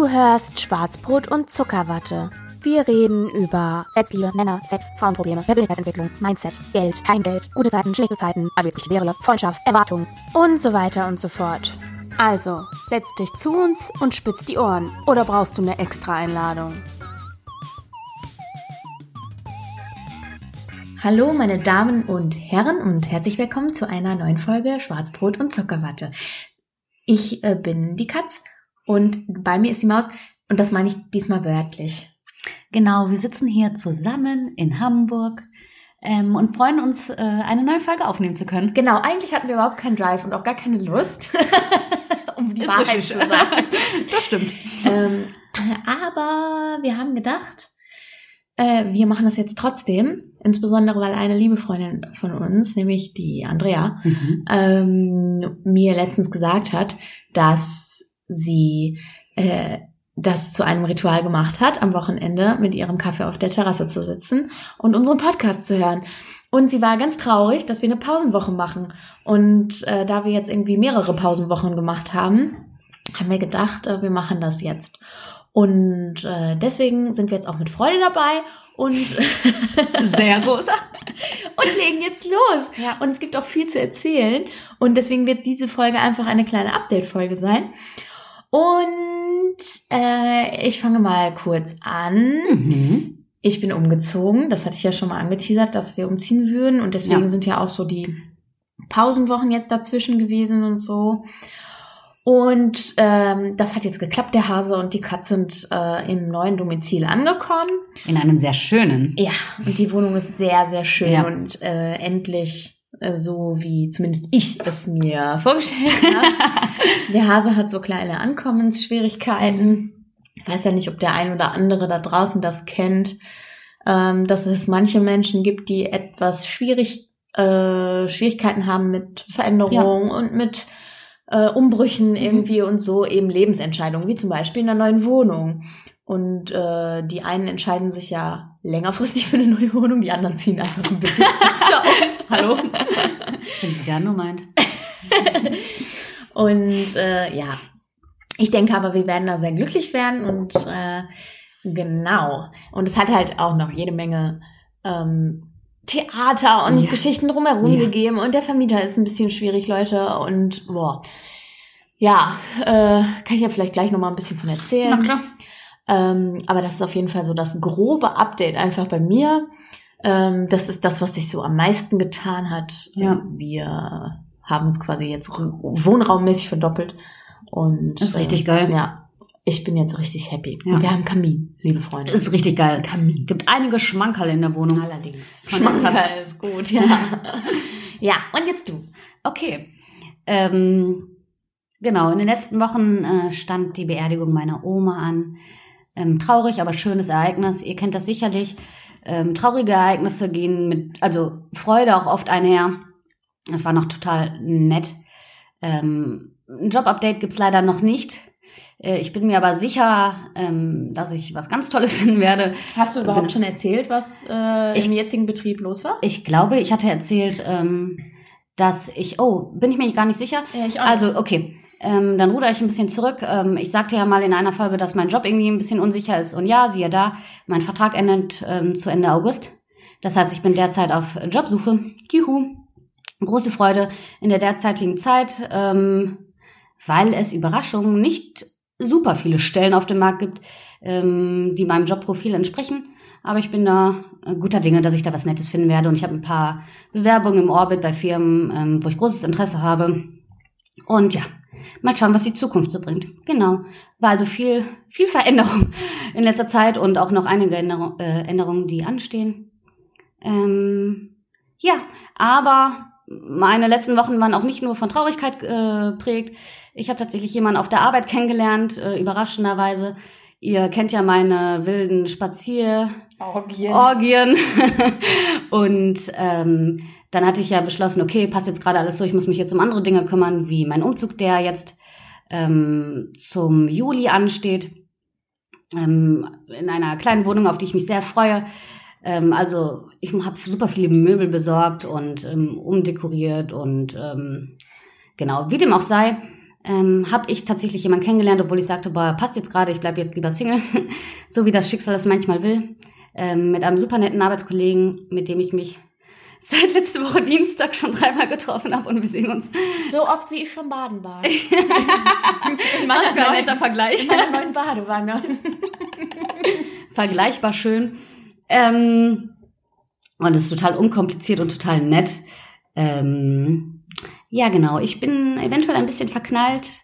Du hörst Schwarzbrot und Zuckerwatte. Wir reden über Selbstliebe, Männer, Sex, Frauenprobleme, Persönlichkeitsentwicklung, Mindset, Geld, kein Geld, gute Zeiten, schlechte Zeiten, also wirklich wäre, Freundschaft, Erwartungen und so weiter und so fort. Also, setz dich zu uns und spitz die Ohren. Oder brauchst du eine extra Einladung? Hallo, meine Damen und Herren und herzlich willkommen zu einer neuen Folge Schwarzbrot und Zuckerwatte. Ich äh, bin die Katz und bei mir ist die Maus und das meine ich diesmal wörtlich. Genau, wir sitzen hier zusammen in Hamburg ähm, und freuen uns, äh, eine neue Folge aufnehmen zu können. Genau, eigentlich hatten wir überhaupt keinen Drive und auch gar keine Lust, um die Ist Wahrheit richtig. zu sagen. Das stimmt. ähm, aber wir haben gedacht, äh, wir machen das jetzt trotzdem, insbesondere weil eine liebe Freundin von uns, nämlich die Andrea, Mhm. ähm, mir letztens gesagt hat, dass sie äh, das zu einem Ritual gemacht hat, am Wochenende mit ihrem Kaffee auf der Terrasse zu sitzen und unseren Podcast zu hören. Und sie war ganz traurig, dass wir eine Pausenwoche machen. Und äh, da wir jetzt irgendwie mehrere Pausenwochen gemacht haben, haben wir gedacht, äh, wir machen das jetzt. Und äh, deswegen sind wir jetzt auch mit Freude dabei und Sehr großer. und legen jetzt los. Ja. Und es gibt auch viel zu erzählen. Und deswegen wird diese Folge einfach eine kleine Update-Folge sein. Und äh, ich fange mal kurz an. Mhm. Ich bin umgezogen. Das hatte ich ja schon mal angeteasert, dass wir umziehen würden. Und deswegen Ja. sind ja auch so die Pausenwochen jetzt dazwischen gewesen und so. Und ähm, das hat jetzt geklappt, der Hase und die Katze sind äh, im neuen Domizil angekommen. In einem sehr schönen. Ja, und die Wohnung ist sehr, sehr schön Ja. und äh, endlich so, wie zumindest ich es mir vorgestellt habe. der Hase hat so kleine Ankommensschwierigkeiten. Ich weiß ja nicht, ob der ein oder andere da draußen das kennt, ähm, dass es manche Menschen gibt, die etwas schwierig, äh, Schwierigkeiten haben mit Veränderungen und mit äh, Umbrüchen irgendwie und so eben Lebensentscheidungen, wie zum Beispiel in einer neuen Wohnung. Und äh, die einen entscheiden sich ja längerfristig für eine neue Wohnung, die anderen ziehen einfach ein bisschen öfter um. Hallo? Wenn sie da nur meint. Und äh, ja, ich denke aber, wir werden da sehr glücklich werden und äh, genau. Und es hat halt auch noch jede Menge ähm, Theater und Ja. Geschichten drumherum Ja. gegeben und der Vermieter ist ein bisschen schwierig, Leute. Und boah, ja, äh, kann ich ja vielleicht gleich noch mal ein bisschen von erzählen. Na klar. Ähm, aber das ist auf jeden Fall so das grobe Update einfach bei mir. Ähm, das ist das, was sich so am meisten getan hat. Ja. Wir haben uns quasi jetzt wohnraummäßig verdoppelt. Und Das ist richtig geil. Ja, ich bin jetzt richtig happy. Ja. Wir haben Kamin, liebe Freunde. Ist richtig geil. Kamin. Gibt einige Schmankerl in der Wohnung. Allerdings. Schmankerl ist gut, ja. ja, und jetzt du. Okay. Ähm, genau, in den letzten Wochen äh, stand die Beerdigung meiner Oma an. Ähm, traurig, aber schönes Ereignis. Ihr kennt das sicherlich. Ähm, traurige Ereignisse gehen mit, also Freude auch oft einher. Das war noch total nett. Ähm, ein Job-Update gibt's leider noch nicht. Äh, ich bin mir aber sicher, ähm, dass ich was ganz Tolles finden werde. Hast du überhaupt Bin- schon erzählt, was äh, Ich- im jetzigen Betrieb los war? Ich glaube, ich hatte erzählt, ähm, dass ich, oh, bin ich mir gar nicht sicher. Ja, ich Also, okay. Ähm, dann ruder ich ein bisschen zurück. Ähm, ich sagte ja mal in einer Folge, dass mein Job irgendwie ein bisschen unsicher ist. Und ja, siehe da, mein Vertrag endet ähm, zu Ende August. Das heißt, ich bin derzeit auf Jobsuche. Juhu. Große Freude in der derzeitigen Zeit, ähm, weil es Überraschungen nicht super viele Stellen auf dem Markt gibt, ähm, die meinem Jobprofil entsprechen. Aber ich bin da äh, guter Dinge, dass ich da was Nettes finden werde. Und ich habe ein paar Bewerbungen im Orbit bei Firmen, ähm, wo ich großes Interesse habe. Und ja, mal schauen, was die Zukunft so bringt. Genau. War also viel, viel Veränderung in letzter Zeit und auch noch einige Änderung, äh, Änderungen, die anstehen. Ähm, ja, aber meine letzten Wochen waren auch nicht nur von Traurigkeit äh, prägt. Ich habe tatsächlich jemanden auf der Arbeit kennengelernt, äh, überraschenderweise. Ihr kennt ja meine wilden Spazier Orgien. Orgien. und ähm, dann hatte ich ja beschlossen, okay, passt jetzt gerade alles so, ich muss mich jetzt um andere Dinge kümmern, wie mein Umzug, der jetzt ähm, zum Juli ansteht. Ähm, in einer kleinen Wohnung, auf die ich mich sehr freue. Ähm, also ich habe super viele Möbel besorgt und ähm, umdekoriert und ähm, genau, wie dem auch sei. ähm, habe ich tatsächlich jemanden kennengelernt, obwohl ich sagte, boah, passt jetzt gerade, ich bleibe jetzt lieber Single, so wie das Schicksal es manchmal will. Ähm, mit einem super netten Arbeitskollegen, mit dem ich mich seit letzte Woche Dienstag schon dreimal getroffen habe und wir sehen uns. So oft wie ich schon baden war. Was für ein netter Vergleich. In meiner neuen Badewanne. Vergleichbar schön. Ähm, und es ist total unkompliziert und total nett. Ähm, ja, genau. Ich bin eventuell ein bisschen verknallt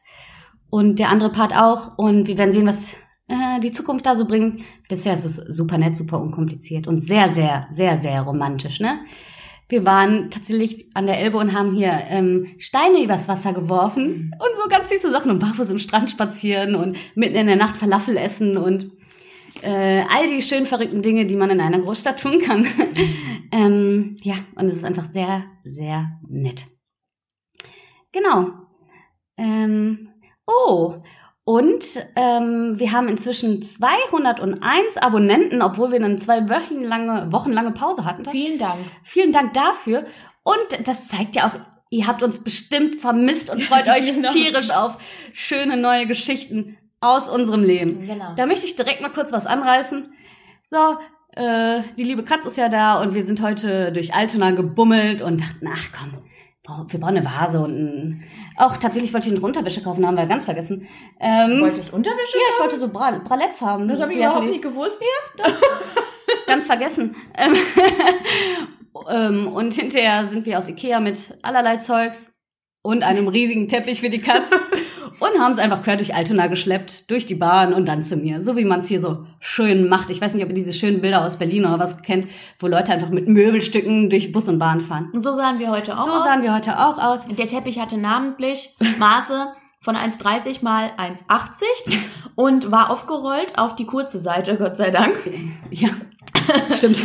und der andere Part auch. Und wir werden sehen, was äh, die Zukunft da so bringt. Bisher ist es super nett, super unkompliziert und sehr, sehr, sehr, sehr romantisch, ne? Wir waren tatsächlich an der Elbe und haben hier ähm, Steine übers Wasser geworfen und so ganz süße Sachen und barfuß im Strand spazieren und mitten in der Nacht Falafel essen und äh, all die schön verrückten Dinge, die man in einer Großstadt tun kann. ähm, ja, und es ist einfach sehr, sehr nett. Genau. Ähm, oh, und ähm, wir haben inzwischen 201 Abonnenten, obwohl wir eine zwei wochenlange, wochenlange Pause hatten. Vielen Dank. Vielen Dank dafür. Und das zeigt ja auch, ihr habt uns bestimmt vermisst und freut euch Genau. tierisch auf schöne neue Geschichten aus unserem Leben. Genau. Da möchte ich direkt mal kurz was anreißen. So, äh, die liebe Katz ist ja da und wir sind heute durch Altona gebummelt und dachten, ach komm, wir brauchen eine Vase und ein, auch tatsächlich wollte ich eine Unterwäsche kaufen, haben wir ganz vergessen. Ähm, Du wolltest Unterwäsche? ja, ich wollte so Bra Bralettes haben. Das habe ich überhaupt nicht gewusst. ganz vergessen. Ähm, ähm, und hinterher sind wir aus Ikea mit allerlei Zeugs und einem riesigen Teppich für die Katz und haben es einfach quer durch Altona geschleppt, durch die Bahn und dann zu mir. So wie man es hier so schön macht. Ich weiß nicht, ob ihr diese schönen Bilder aus Berlin oder was kennt, wo Leute einfach mit Möbelstücken durch Bus und Bahn fahren. Und so sahen wir heute auch So aus. sahen wir heute auch aus. Der Teppich hatte namentlich Maße von 1,30 mal 1,80 und war aufgerollt auf die kurze Seite, Gott sei Dank. Ja, stimmt.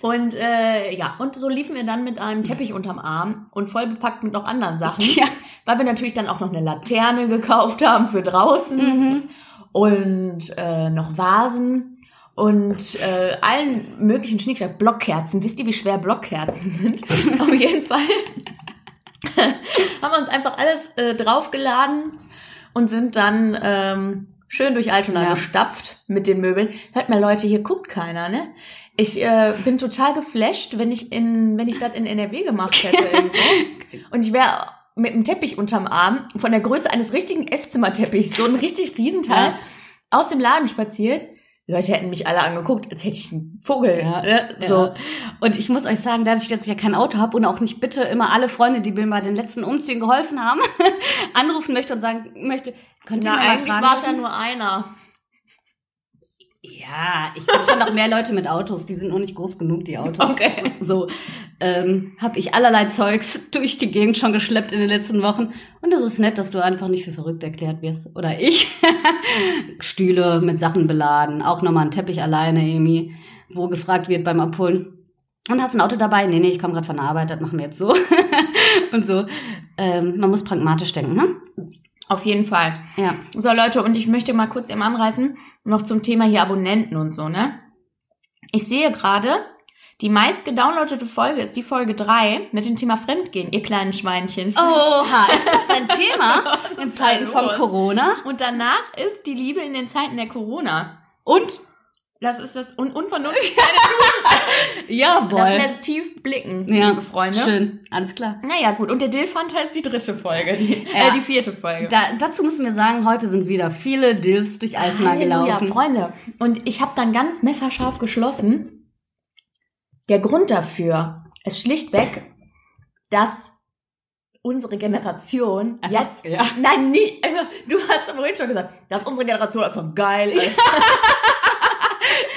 Und äh, ja, und so liefen wir dann mit einem Teppich unterm Arm und voll bepackt mit noch anderen Sachen. Ja. Weil wir natürlich dann auch noch eine Laterne gekauft haben für draußen Mhm. und äh, noch Vasen und äh, allen möglichen Schnickschnack. Blockkerzen. Wisst ihr, wie schwer Blockkerzen sind? Auf jeden Fall haben wir uns einfach alles äh, draufgeladen und sind dann ähm, schön durch Altona Ja. gestapft mit den Möbeln. Hört mal, Leute, hier guckt keiner, ne? Ich äh, bin total geflasht, wenn ich in, wenn ich das in NRW gemacht hätte. Und ich wäre mit einem Teppich unterm Arm von der Größe eines richtigen Esszimmerteppichs, so ein richtig Riesenteil, Ja. aus dem Laden spaziert. Die Leute hätten mich alle angeguckt, als hätte ich einen Vogel. Ja, ne? So. So. Und ich muss euch sagen, dadurch, dass ich ja kein Auto habe und auch nicht bitte immer alle Freunde, die mir bei den letzten Umzügen geholfen haben, anrufen möchte und sagen möchte, könnt ihr Na, mir mal eigentlich tragen war es ja nur einer. Ja, ich kenne schon noch mehr Leute mit Autos, die sind noch nicht groß genug, die Autos. Okay. So, ähm, habe ich allerlei Zeugs durch die Gegend schon geschleppt in den letzten Wochen. Und es ist nett, dass du einfach nicht für verrückt erklärt wirst. Oder ich. Stühle mit Sachen beladen, auch nochmal ein Teppich alleine, Amy, wo gefragt wird beim Abholen. Und hast ein Auto dabei? Nee, nee, ich komme gerade von der Arbeit, das machen wir jetzt so. und so. Ähm, man muss pragmatisch denken, ne? Auf jeden Fall. Ja. So, Leute, und ich möchte mal kurz eben anreißen, noch zum Thema hier Abonnenten und so, ne? Ich sehe gerade, die meist gedownloadete Folge ist die Folge 3 mit dem Thema Fremdgehen, ihr kleinen Schweinchen. Oha, ist das ein Thema in Zeiten von? Corona? Und danach ist die Liebe in den Zeiten der Corona. Und? Das ist das Un Unvernunft. Jawohl. Das lässt tief blicken, ja, liebe Freunde. Schön, alles klar. Naja, gut. Und der Dillfanta ist die dritte Folge, die, Ja. äh, die vierte Folge. Da, dazu müssen wir sagen, heute sind wieder viele Dilfs durch Altona Halleluja, gelaufen. Freunde. Und ich habe dann ganz messerscharf geschlossen. Der Grund dafür ist schlichtweg, dass unsere Generation Einfach- jetzt, ja. nein, nicht, du hast vorhin schon gesagt, dass unsere Generation einfach geil ist.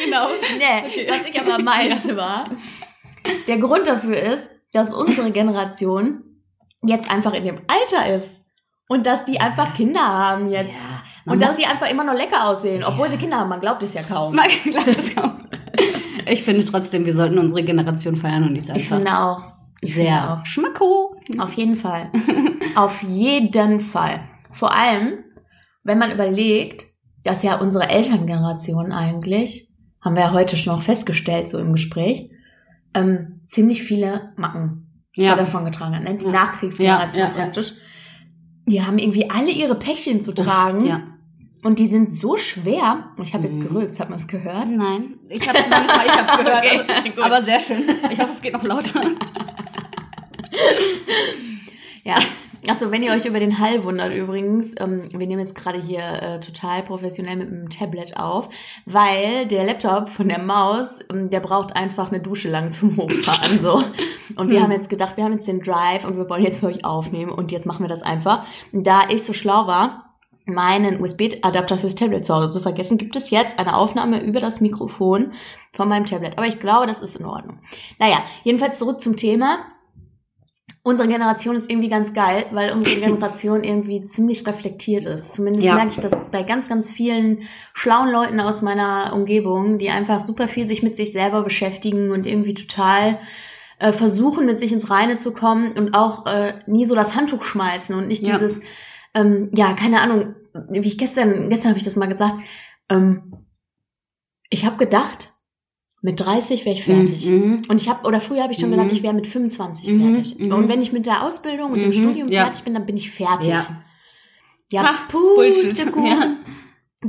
genau. nee, was ich aber meinte war, der Grund dafür ist, dass unsere Generation jetzt einfach in dem Alter ist. Und dass die einfach Kinder haben jetzt. Ja, Und dass sie einfach immer noch lecker aussehen, obwohl sie Kinder haben. Man glaubt es ja kaum. Man glaubt es kaum. Ich finde trotzdem, wir sollten unsere Generation feiern und die ist Ich finde auch. Ich finde sehr auch. schmacko. Auf jeden Fall. Auf jeden Fall. Vor allem, wenn man überlegt, dass ja unsere Elterngeneration eigentlich, haben wir ja heute schon noch festgestellt, so im Gespräch, ähm, ziemlich viele Macken Ja. davon getragen hat. Ne? Die Ja. Nachkriegsgeneration Ja, ja, praktisch. die haben irgendwie alle ihre Päckchen zu tragen. Ja. Und die sind so schwer. Ich habe jetzt Mhm. gerülpst, hat man es gehört? Nein, ich habe noch nicht mal, ich hab's gehört. Okay, also, aber sehr schön. Ich hoffe, es geht noch lauter. Ja. Achso, wenn ihr euch über den Hall wundert übrigens, ähm, wir nehmen jetzt gerade hier äh, total professionell mit einem Tablet auf, weil der Laptop von der Maus, ähm, der braucht einfach eine Dusche lang zum Hochfahren so. Und wir Hm. haben jetzt gedacht, wir haben jetzt den Drive und wir wollen jetzt für euch aufnehmen und jetzt machen wir das einfach. Da ich so schlau war, meinen USB-Adapter fürs Tablet zu Hause zu vergessen, gibt es jetzt eine Aufnahme über das Mikrofon von meinem Tablet. Aber ich glaube, das ist in Ordnung. Naja, jedenfalls zurück zum Thema. Unsere Generation ist irgendwie ganz geil, weil unsere Generation irgendwie ziemlich reflektiert ist. Zumindest Ja. merke ich das bei ganz, ganz vielen schlauen Leuten aus meiner Umgebung, die einfach super viel sich mit sich selber beschäftigen und irgendwie total äh, versuchen, mit sich ins Reine zu kommen und auch äh, nie so das Handtuch schmeißen und nicht Ja. dieses, ähm, ja, keine Ahnung, wie ich gestern, gestern habe ich das mal gesagt, ähm, ich habe gedacht, mit 30 wäre ich fertig. Mhm. Und ich habe, oder früher habe ich schon Mhm. gedacht, ich wäre mit 25 Mhm, fertig. mhm. Und wenn ich mit der Ausbildung und dem Mhm, Studium ja. fertig bin, dann bin ich fertig. Ja. Ja, Bullshit. Pustekuchen. Ja.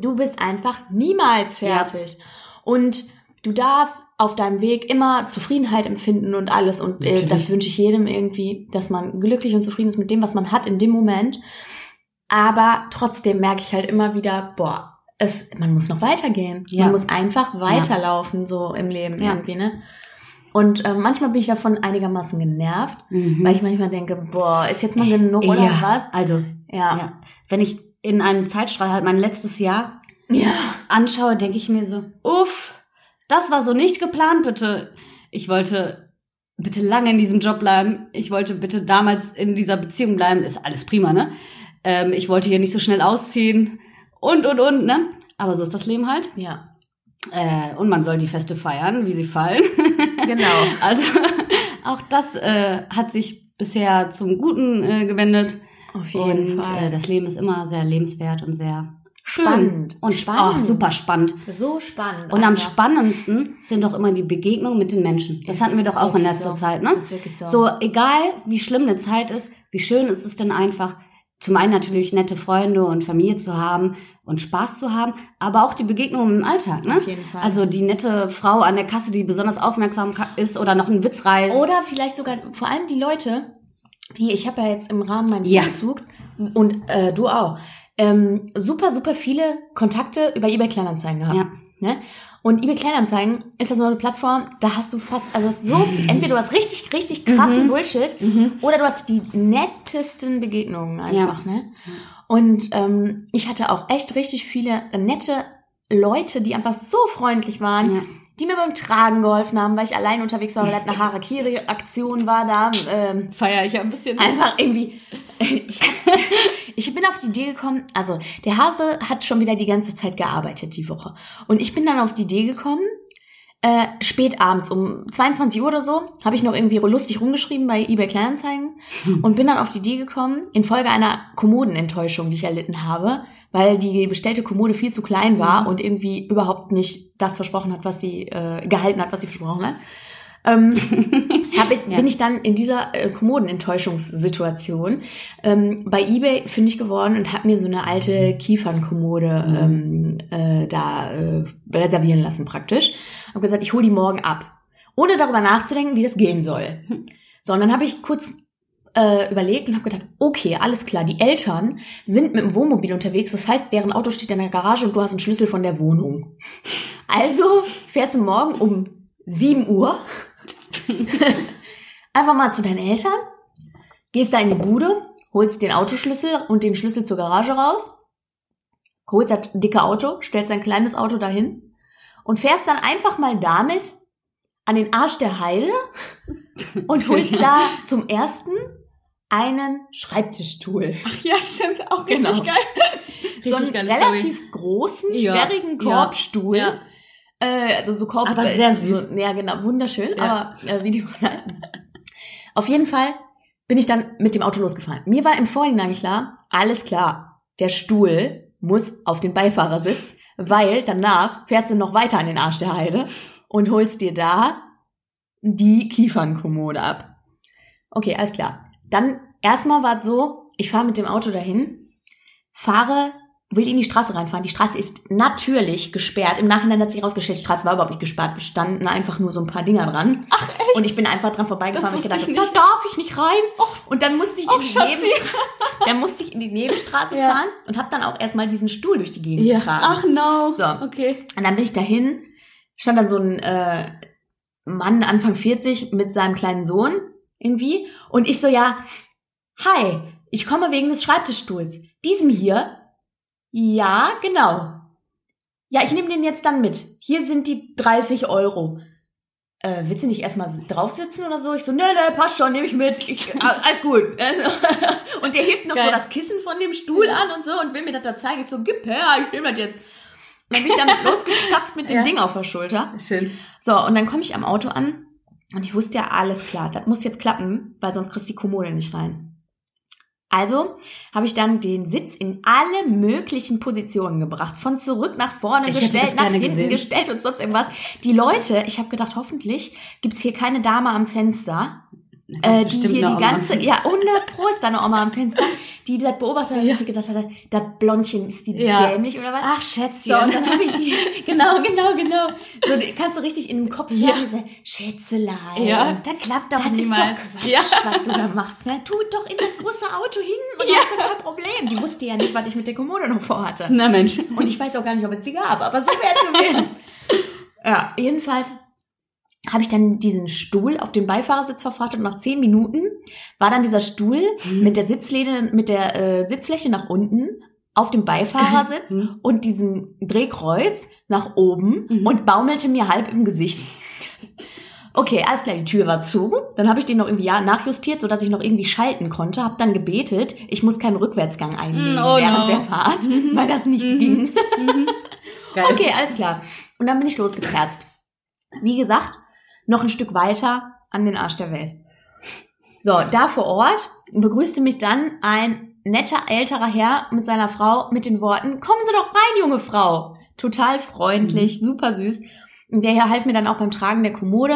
Du bist einfach niemals fertig. Und du darfst auf deinem Weg immer Zufriedenheit empfinden und alles. Und äh, das wünsche ich jedem irgendwie, dass man glücklich und zufrieden ist mit dem, was man hat in dem Moment. Aber trotzdem merke ich halt immer wieder, boah, es, man muss noch weitergehen. Ja. Man muss einfach weiterlaufen, so im Leben Ja. irgendwie, ne? Und äh, manchmal bin ich davon einigermaßen genervt, Mhm. weil ich manchmal denke, boah, ist jetzt mal genug oder ja, was? Also, Ja. ja. Wenn ich in einem Zeitstrahl halt mein letztes Jahr Ja. anschaue, denke ich mir so, uff, das war so nicht geplant, bitte. Ich wollte bitte lange in diesem Job bleiben. Ich wollte bitte damals in dieser Beziehung bleiben. Ist alles prima, ne? Ähm, ich wollte hier nicht so schnell ausziehen und, und, und, ne? Aber so ist das Leben halt. Ja. Äh, und man soll die Feste feiern, wie sie fallen. Genau. Also auch das äh, hat sich bisher zum Guten äh, gewendet. Auf jeden und Fall. Äh, das Leben ist immer sehr lebenswert und sehr schön. Spannend. Und Spannend. Auch super spannend. so spannend. Und am einfach. spannendsten sind doch immer die Begegnungen mit den Menschen. Das Ist hatten wir doch auch in letzter so. Zeit, ne? Ist wirklich so. So, egal wie schlimm eine Zeit ist, wie schön ist es denn einfach, zum einen natürlich nette Freunde und Familie zu haben und Spaß zu haben, aber auch die Begegnungen im Alltag, ne? Auf jeden Fall. Also die nette Frau an der Kasse, die besonders aufmerksam ist oder noch einen Witz reißt. Oder vielleicht sogar vor allem die Leute, die ich habe ja jetzt im Rahmen meines Ja. Umzugs und äh, du auch ähm, super super viele Kontakte über eBay Kleinanzeigen gehabt. Ja. Ne? Und eBay Kleinanzeigen ist ja so eine Plattform, da hast du fast also hast so viel, entweder du hast richtig richtig krassen Mhm. Bullshit Mhm. oder du hast die nettesten Begegnungen einfach, ne? Und ähm, ich hatte auch echt richtig viele nette Leute, die einfach so freundlich waren, Ja. Die mir beim Tragen geholfen haben, weil ich allein unterwegs war, weil halt eine Harakiri-Aktion war da. Ähm, Feier ich ja ein bisschen. einfach irgendwie. Ich, ich bin auf die Idee gekommen, also der Hase hat schon wieder die ganze Zeit gearbeitet die Woche. Und ich bin dann auf die Idee gekommen, äh, spät abends um 22 Uhr oder so, habe ich noch irgendwie lustig rumgeschrieben bei eBay Kleinanzeigen und bin dann auf die Idee gekommen, infolge einer Kommodenenttäuschung, die ich erlitten habe, weil die bestellte Kommode viel zu klein war Mhm. und irgendwie überhaupt nicht das versprochen hat, was sie äh, gehalten hat, was sie versprochen hat. Ähm, ich- Ja. bin ich dann in dieser äh, Kommodenenttäuschungssituation ähm, bei eBay fündig geworden und habe mir so eine alte Kiefernkommode ähm, äh, da äh, reservieren lassen praktisch. Habe gesagt, ich hole die morgen ab, ohne darüber nachzudenken, wie das gehen soll. So, und dann habe ich kurz äh, überlegt und habe gedacht, okay, alles klar, die Eltern sind mit dem Wohnmobil unterwegs, das heißt, deren Auto steht in der Garage und du hast einen Schlüssel von der Wohnung. Also fährst du morgen um 7 Uhr einfach mal zu deinen Eltern, gehst da in die Bude, holst den Autoschlüssel und den Schlüssel zur Garage raus, holst das dicke Auto, stellst dein kleines Auto dahin und fährst dann einfach mal damit an den Arsch der Heide und holst da zum ersten einen Schreibtischstuhl. Ach ja, stimmt, auch Genau. richtig geil. so einen geile relativ großen, Ja. sperrigen Ja. Korbstuhl. Ja. Äh, also so Korb. Aber äh, sehr süß. So, ja, genau, wunderschön. Ja. Aber äh, wie die sagen. Auf jeden Fall bin ich dann mit dem Auto losgefahren. Mir war im Vorhinein klar, alles klar, der Stuhl muss auf den Beifahrersitz, weil danach fährst du noch weiter an den Arsch der Heide und holst dir da die Kiefernkommode ab. Okay, alles klar. Dann erstmal war es so, ich fahre mit dem Auto dahin, fahre, will in die Straße reinfahren. Die Straße ist natürlich gesperrt. Im Nachhinein hat sich herausgestellt, die Straße war überhaupt nicht gesperrt, bestanden einfach nur so ein paar Dinger dran. Ach, echt? Und ich bin einfach dran vorbeigefahren, weil ich gedacht habe, da darf ich nicht rein. Och. Und dann musste ich in die Schatzi. Nebenstraße, dann musste ich in die Nebenstraße Ja. fahren und habe dann auch erstmal diesen Stuhl durch die Gegend Ja. getragen. Ach no. So. Okay. Und dann bin ich dahin, stand dann so ein äh, Mann Anfang 40 mit seinem kleinen Sohn irgendwie. Und ich so, ja, hi, ich komme wegen des Schreibtischstuhls. Diesem hier? Ja, genau. Ja, ich nehme den jetzt dann mit. Hier sind die 30 Euro. Äh, willst du nicht erstmal drauf sitzen oder so? Ich so, nee, nee, passt schon, nehme ich mit. Ich, ah, alles gut. Also, und der hebt noch Geil. so das Kissen von dem Stuhl an und so und will mir das da zeigen. Ich so, gib her, ich nehme das jetzt. Und dann bin ich damit losgestapft mit dem Ja. Ding auf der Schulter. Schön. So, und dann komme ich am Auto an und ich wusste ja, alles klar, das muss jetzt klappen, weil sonst kriegst du die Kommode nicht rein. Also habe ich dann den Sitz in alle möglichen Positionen gebracht. Von zurück nach vorne Ich gestellt, nach hinten gesehen. gestellt und sonst irgendwas. Die Leute, ich habe gedacht, hoffentlich gibt's hier keine Dame am Fenster, äh, die hier die ganze, ja, 100 Pro ist da eine Oma am Fenster, die das beobachtet hat, Ja. und sich gedacht hat, das Blondchen, ist die Ja. dämlich oder was? Ach, Schätzchen. So, und dann habe ich die, genau, genau, genau. So, kannst du richtig in dem Kopf Ja. hören, diese Schätzelein. ja, da klappt doch Das ist niemals. doch Quatsch, Ja. was du da machst. Ne? Tu doch in das große Auto hin und Ja. hast du kein Problem. Die wusste ja nicht, was ich mit der Kommode noch vorhatte. Na Mensch. Und ich weiß auch gar nicht, ob es sie gab, aber so wäre es gewesen. ja, jedenfalls habe ich dann diesen Stuhl auf dem Beifahrersitz verfrachtet und nach zehn Minuten war dann dieser Stuhl Mhm. mit der Sitzlehne, mit der äh, Sitzfläche nach unten auf dem Beifahrersitz Mhm. und diesem Drehkreuz nach oben Mhm. und baumelte mir halb im Gesicht. Okay, alles klar, die Tür war zu. Dann habe ich den noch irgendwie nachjustiert, sodass ich noch irgendwie schalten konnte. Habe dann gebetet, ich muss keinen Rückwärtsgang einlegen Oh während no. der Fahrt, weil das nicht Mhm. ging. Mhm. Okay, alles klar. Und dann bin ich losgeperzt. Wie gesagt, noch ein Stück weiter an den Arsch der Welt. So, da vor Ort begrüßte mich dann ein netter älterer Herr mit seiner Frau mit den Worten, kommen Sie doch rein, junge Frau. Total freundlich, super süß. Und der Herr half mir dann auch beim Tragen der Kommode.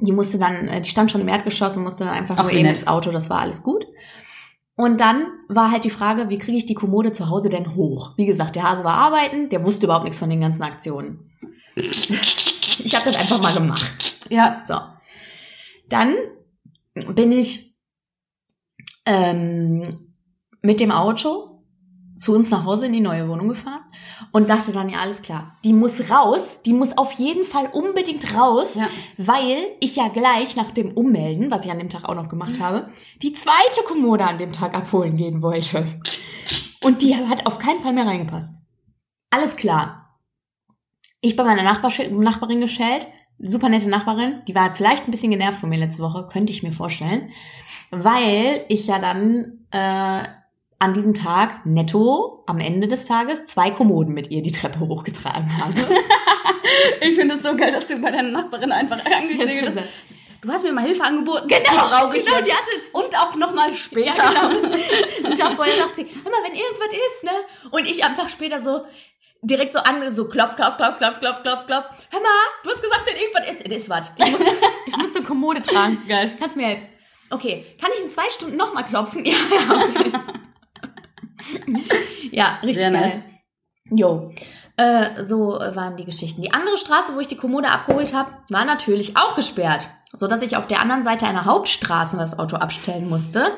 Die musste dann, äh, die stand schon im Erdgeschoss und musste dann einfach Ach, nur eben nett. ins Auto, das war alles gut. Und dann war halt die Frage, wie kriege ich die Kommode zu Hause denn hoch? Wie gesagt, der Hase war arbeiten, der wusste überhaupt nichts von den ganzen Aktionen. Ich habe das einfach mal gemacht. Ja. So. Dann bin ich ähm, mit dem Auto zu uns nach Hause in die neue Wohnung gefahren und dachte dann, ja, alles klar, die muss raus, die muss auf jeden Fall unbedingt raus, Ja. weil ich ja gleich nach dem Ummelden, was ich an dem Tag auch noch gemacht habe, die zweite Kommode an dem Tag abholen gehen wollte. Und die hat auf keinen Fall mehr reingepasst. Alles klar. Ich bei meiner Nachbar Nachbarin gestellt, super nette Nachbarin, die war vielleicht ein bisschen genervt von mir letzte Woche, könnte ich mir vorstellen, weil ich ja dann äh, an diesem Tag netto am Ende des Tages zwei Kommoden mit ihr die Treppe hochgetragen habe. Ich finde es so geil, dass du bei deiner Nachbarin einfach angesegelt hast. Du hast mir mal Hilfe angeboten. Genau, brauche ich genau, jetzt. die hatte Und auch noch mal später. Ja, genau. Einen Tag vorher sagt sie, hör mal, wenn irgendwas ist, ne? Und ich am Tag später so direkt so an, so klopf, klopf, klopf, klopf, klopf, klopf, klopf. Hör mal, du hast gesagt, wenn irgendwas ist, es ist was. Ich muss, ich muss eine Kommode tragen. Geil. Kannst du mir helfen? Okay, kann ich in zwei Stunden nochmal klopfen? Ja, ja, okay. ja, richtig Sehr nice. geil. Jo. Äh, so waren die Geschichten. Die andere Straße, wo ich die Kommode abgeholt habe, war natürlich auch gesperrt, so dass ich auf der anderen Seite einer Hauptstraße das Auto abstellen musste.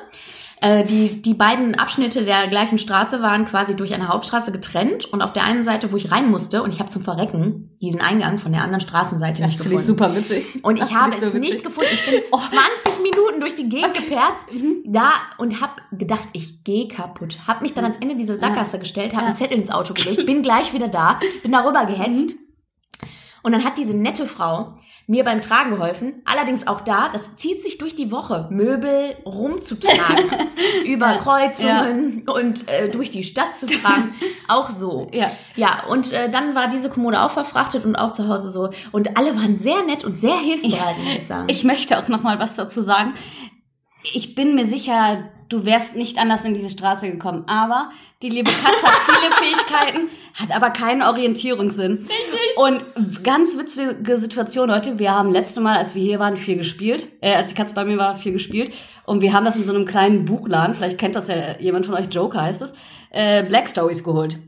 Äh, die, die beiden Abschnitte der gleichen Straße waren quasi durch eine Hauptstraße getrennt und auf der einen Seite, wo ich rein musste, und ich habe zum Verrecken diesen Eingang von der anderen Straßenseite Das nicht finde ich gefunden. super witzig. Und ich Das habe finde es so nicht witzig. gefunden. Ich bin 20 Minuten durch die Gegend geperzt Mhm. da und habe gedacht, ich gehe kaputt. Habe mich dann ans Ende dieser Sackgasse gestellt, habe Ja. einen Zettel ins Auto gelegt, bin gleich wieder da, bin darüber gehetzt. Und dann hat diese nette Frau mir beim Tragen geholfen. Allerdings auch da, das zieht sich durch die Woche, Möbel rumzutragen, über Ja. Kreuzungen und äh, durch die Stadt zu tragen. auch so. Ja. Ja, und äh, dann war diese Kommode auch verfrachtet und auch zu Hause so. Und alle waren sehr nett und sehr hilfsbereit, muss ich sagen. Ich möchte auch noch mal was dazu sagen. Ich bin mir sicher, du wärst nicht anders in diese Straße gekommen. Aber Die liebe Katze hat viele Fähigkeiten, hat aber keinen Orientierungssinn. Richtig. Und ganz witzige Situation heute. Wir haben letzte Mal, als wir hier waren, viel gespielt. Äh, als die Katze bei mir war, viel gespielt. Und wir haben das in so einem kleinen Buchladen, vielleicht kennt das ja jemand von euch, Joker heißt es, äh, Black Stories geholt.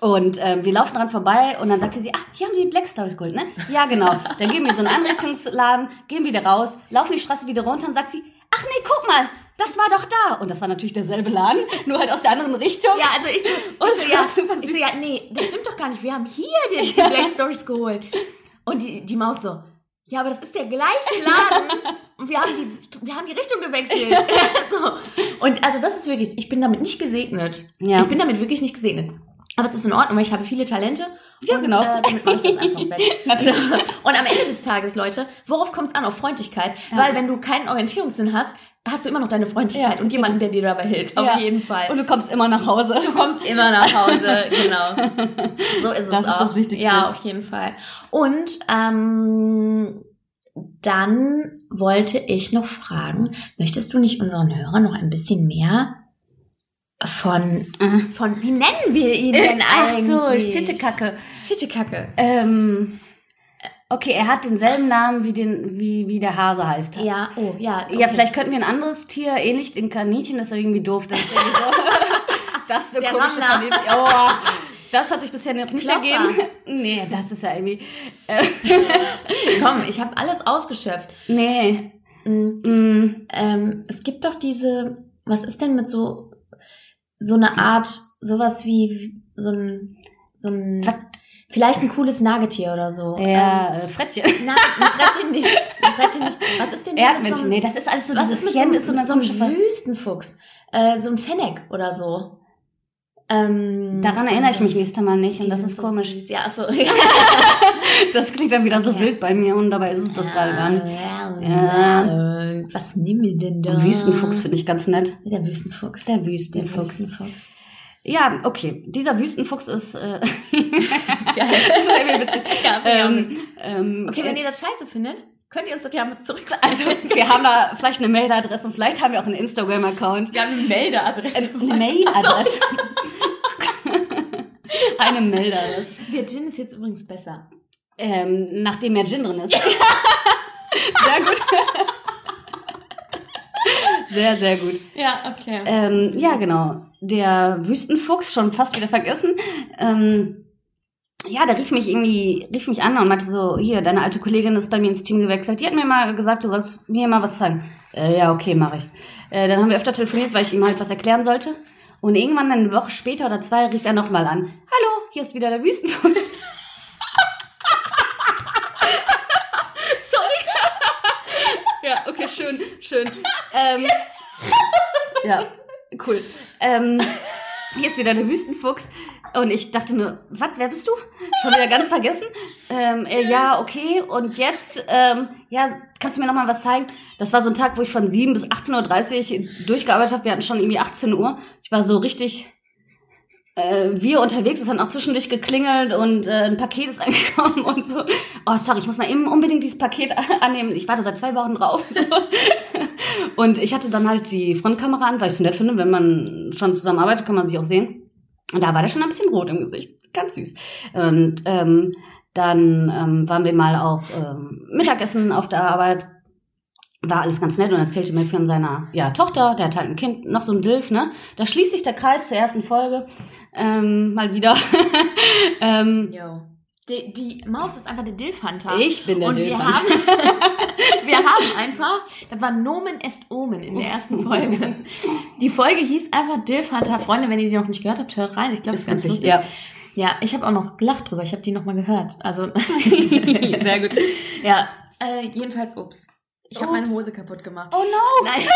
Und ähm, wir laufen dran vorbei und dann sagte sie, ach, hier haben Sie die Black Stories geholt, ne? Ja, genau. Dann gehen wir in so einen Einrichtungsladen, gehen wieder raus, laufen die Straße wieder runter und sagt sie, ach nee, guck mal, das war doch da. Und das war natürlich derselbe Laden, nur halt aus der anderen Richtung. Ja, also ich so, Und ich so, ja, super ich süß. so, ja, nee, das stimmt doch gar nicht. Wir haben hier die, die Black Stories geholt. Und die, die Maus so, ja, aber das ist der gleiche Laden. Und wir haben die, wir haben die Richtung gewechselt. so. Und also das ist wirklich, ich bin damit nicht gesegnet. Ja. Ich bin damit wirklich nicht gesegnet. Aber es ist in Ordnung, weil ich habe viele Talente. Ja, und, genau. Äh, damit mache ich das einfach weg. Und am Ende des Tages, Leute, worauf kommt es an? Auf Freundlichkeit. Weil wenn du keinen Orientierungssinn hast, hast du immer noch deine Freundlichkeit Ja, und jemanden, der dir dabei hilft. Auf Ja. jeden Fall. Und du kommst immer nach Hause. Du kommst immer nach Hause, genau. So ist es Das ist auch. das Wichtigste. Ja, auf jeden Fall. Und ähm, dann wollte ich noch fragen, möchtest du nicht unseren Hörern noch ein bisschen mehr von, Mhm. von wie nennen wir ihn denn Ach so, eigentlich? Schittekacke. Schittekacke. Ähm, okay, er hat denselben Namen wie, den, wie, wie der Hase heißt. Ja, oh, ja. Ja, okay. vielleicht könnten wir ein anderes Tier, ähnlich den Kaninchen, das ist irgendwie doof. Das ist irgendwie so. das ist eine Der komische. Verliebtheit. Oh, das hat sich bisher noch nicht Klopfer. ergeben. Nee, das ist ja irgendwie. Äh, Komm, ich habe alles ausgeschöpft. nee. Mm, Mm, ähm, es gibt doch diese, was ist denn mit so, so eine Art, sowas wie so ein, so ein, was? Vielleicht ein cooles Nagetier oder so. Ja, äh, Frettchen. Ähm, nein, ein Frettchen nicht. Ein Frettchen nicht. Was ist denn mit so Erdmännchen. einem, Nee, das ist alles so, dieses ist mit Chen so, ist so eine so Ver Wüstenfuchs? Äh, so ein Fennec oder so. Ähm, Daran erinnere ich mich nächstes Mal nicht und das ist so komisch. Süß. Ja, so. Das klingt dann wieder so Okay. wild bei mir und dabei ist es das gerade gar nicht. Ja. Was nehmen wir denn da? Wüstenfuchs finde ich ganz nett. Der Wüstenfuchs. Der Der Wüstenfuchs. Ja, okay. Dieser Wüstenfuchs ist, äh, Geil. das ist irgendwie witzig. Ja, Ähm, ähm, Okay, wenn äh, ihr das scheiße findet, könnt ihr uns das ja mit zurück. also, wir haben da vielleicht eine Mailadresse und vielleicht haben wir auch einen Instagram-Account. wir haben eine Meldeadresse. Äh, eine Mailadresse. eine Mailadresse. Der Gin ist jetzt übrigens besser. Ähm, nachdem mehr Gin drin ist. sehr gut. Sehr, sehr gut. Ja, okay. Ähm, ja, genau. Der Wüstenfuchs, schon fast wieder vergessen. Ähm, ja, der rief mich irgendwie, rief mich an und meinte so, hier, deine alte Kollegin ist bei mir ins Team gewechselt. Die hat mir mal gesagt, du sollst mir mal was zeigen. Äh, ja, okay, mache ich. Äh, dann haben wir öfter telefoniert, weil ich ihm halt was erklären sollte. Und irgendwann eine Woche später oder zwei rief er nochmal an. Hallo, hier ist wieder der Wüstenfuchs. Sorry. ja, okay, schön, schön. Ähm, ja, cool. Ähm, hier ist wieder der Wüstenfuchs. Und ich dachte nur, was, wer bist du? Schon wieder ganz vergessen? Ähm, äh, ja, okay. Und jetzt, ähm, ja, kannst du mir noch mal was zeigen? Das war so ein Tag, wo ich von 7 bis 18.30 Uhr durchgearbeitet habe. Wir hatten schon irgendwie 18 Uhr. Ich war so richtig äh, wir unterwegs, es hat auch zwischendurch geklingelt und äh, ein Paket ist angekommen und so. Oh, sorry, ich muss mal eben unbedingt dieses Paket annehmen. Ich warte seit zwei Wochen drauf. So. Und ich hatte dann halt die Frontkamera an, weil ich es nett finde, wenn man schon zusammenarbeitet, kann man sich auch sehen. Und da war der schon ein bisschen rot im Gesicht. Ganz süß. Und ähm, dann ähm, waren wir mal auch ähm, Mittagessen auf der Arbeit. War alles ganz nett und erzählte mir von seiner ja, Tochter, der hat halt ein Kind, noch so ein Dilf, ne? Da schließt sich der Kreis zur ersten Folge. Ähm, mal wieder. ähm, Yo. Die, die Maus ist einfach der Dilfhunter. ich bin der Und wir haben, wir haben einfach, das war Nomen est Omen in der ersten Folge. Die Folge hieß einfach Dilfhunter. Freunde, wenn ihr die noch nicht gehört habt, hört rein. Ich glaube, Ist ist ganz witzig, lustig. ja. Ja, ich habe auch noch gelacht drüber. Ich habe die noch mal gehört. Also Sehr gut. ja, äh, jedenfalls ups. Ich habe meine. Hose kaputt gemacht. Oh no! Nein.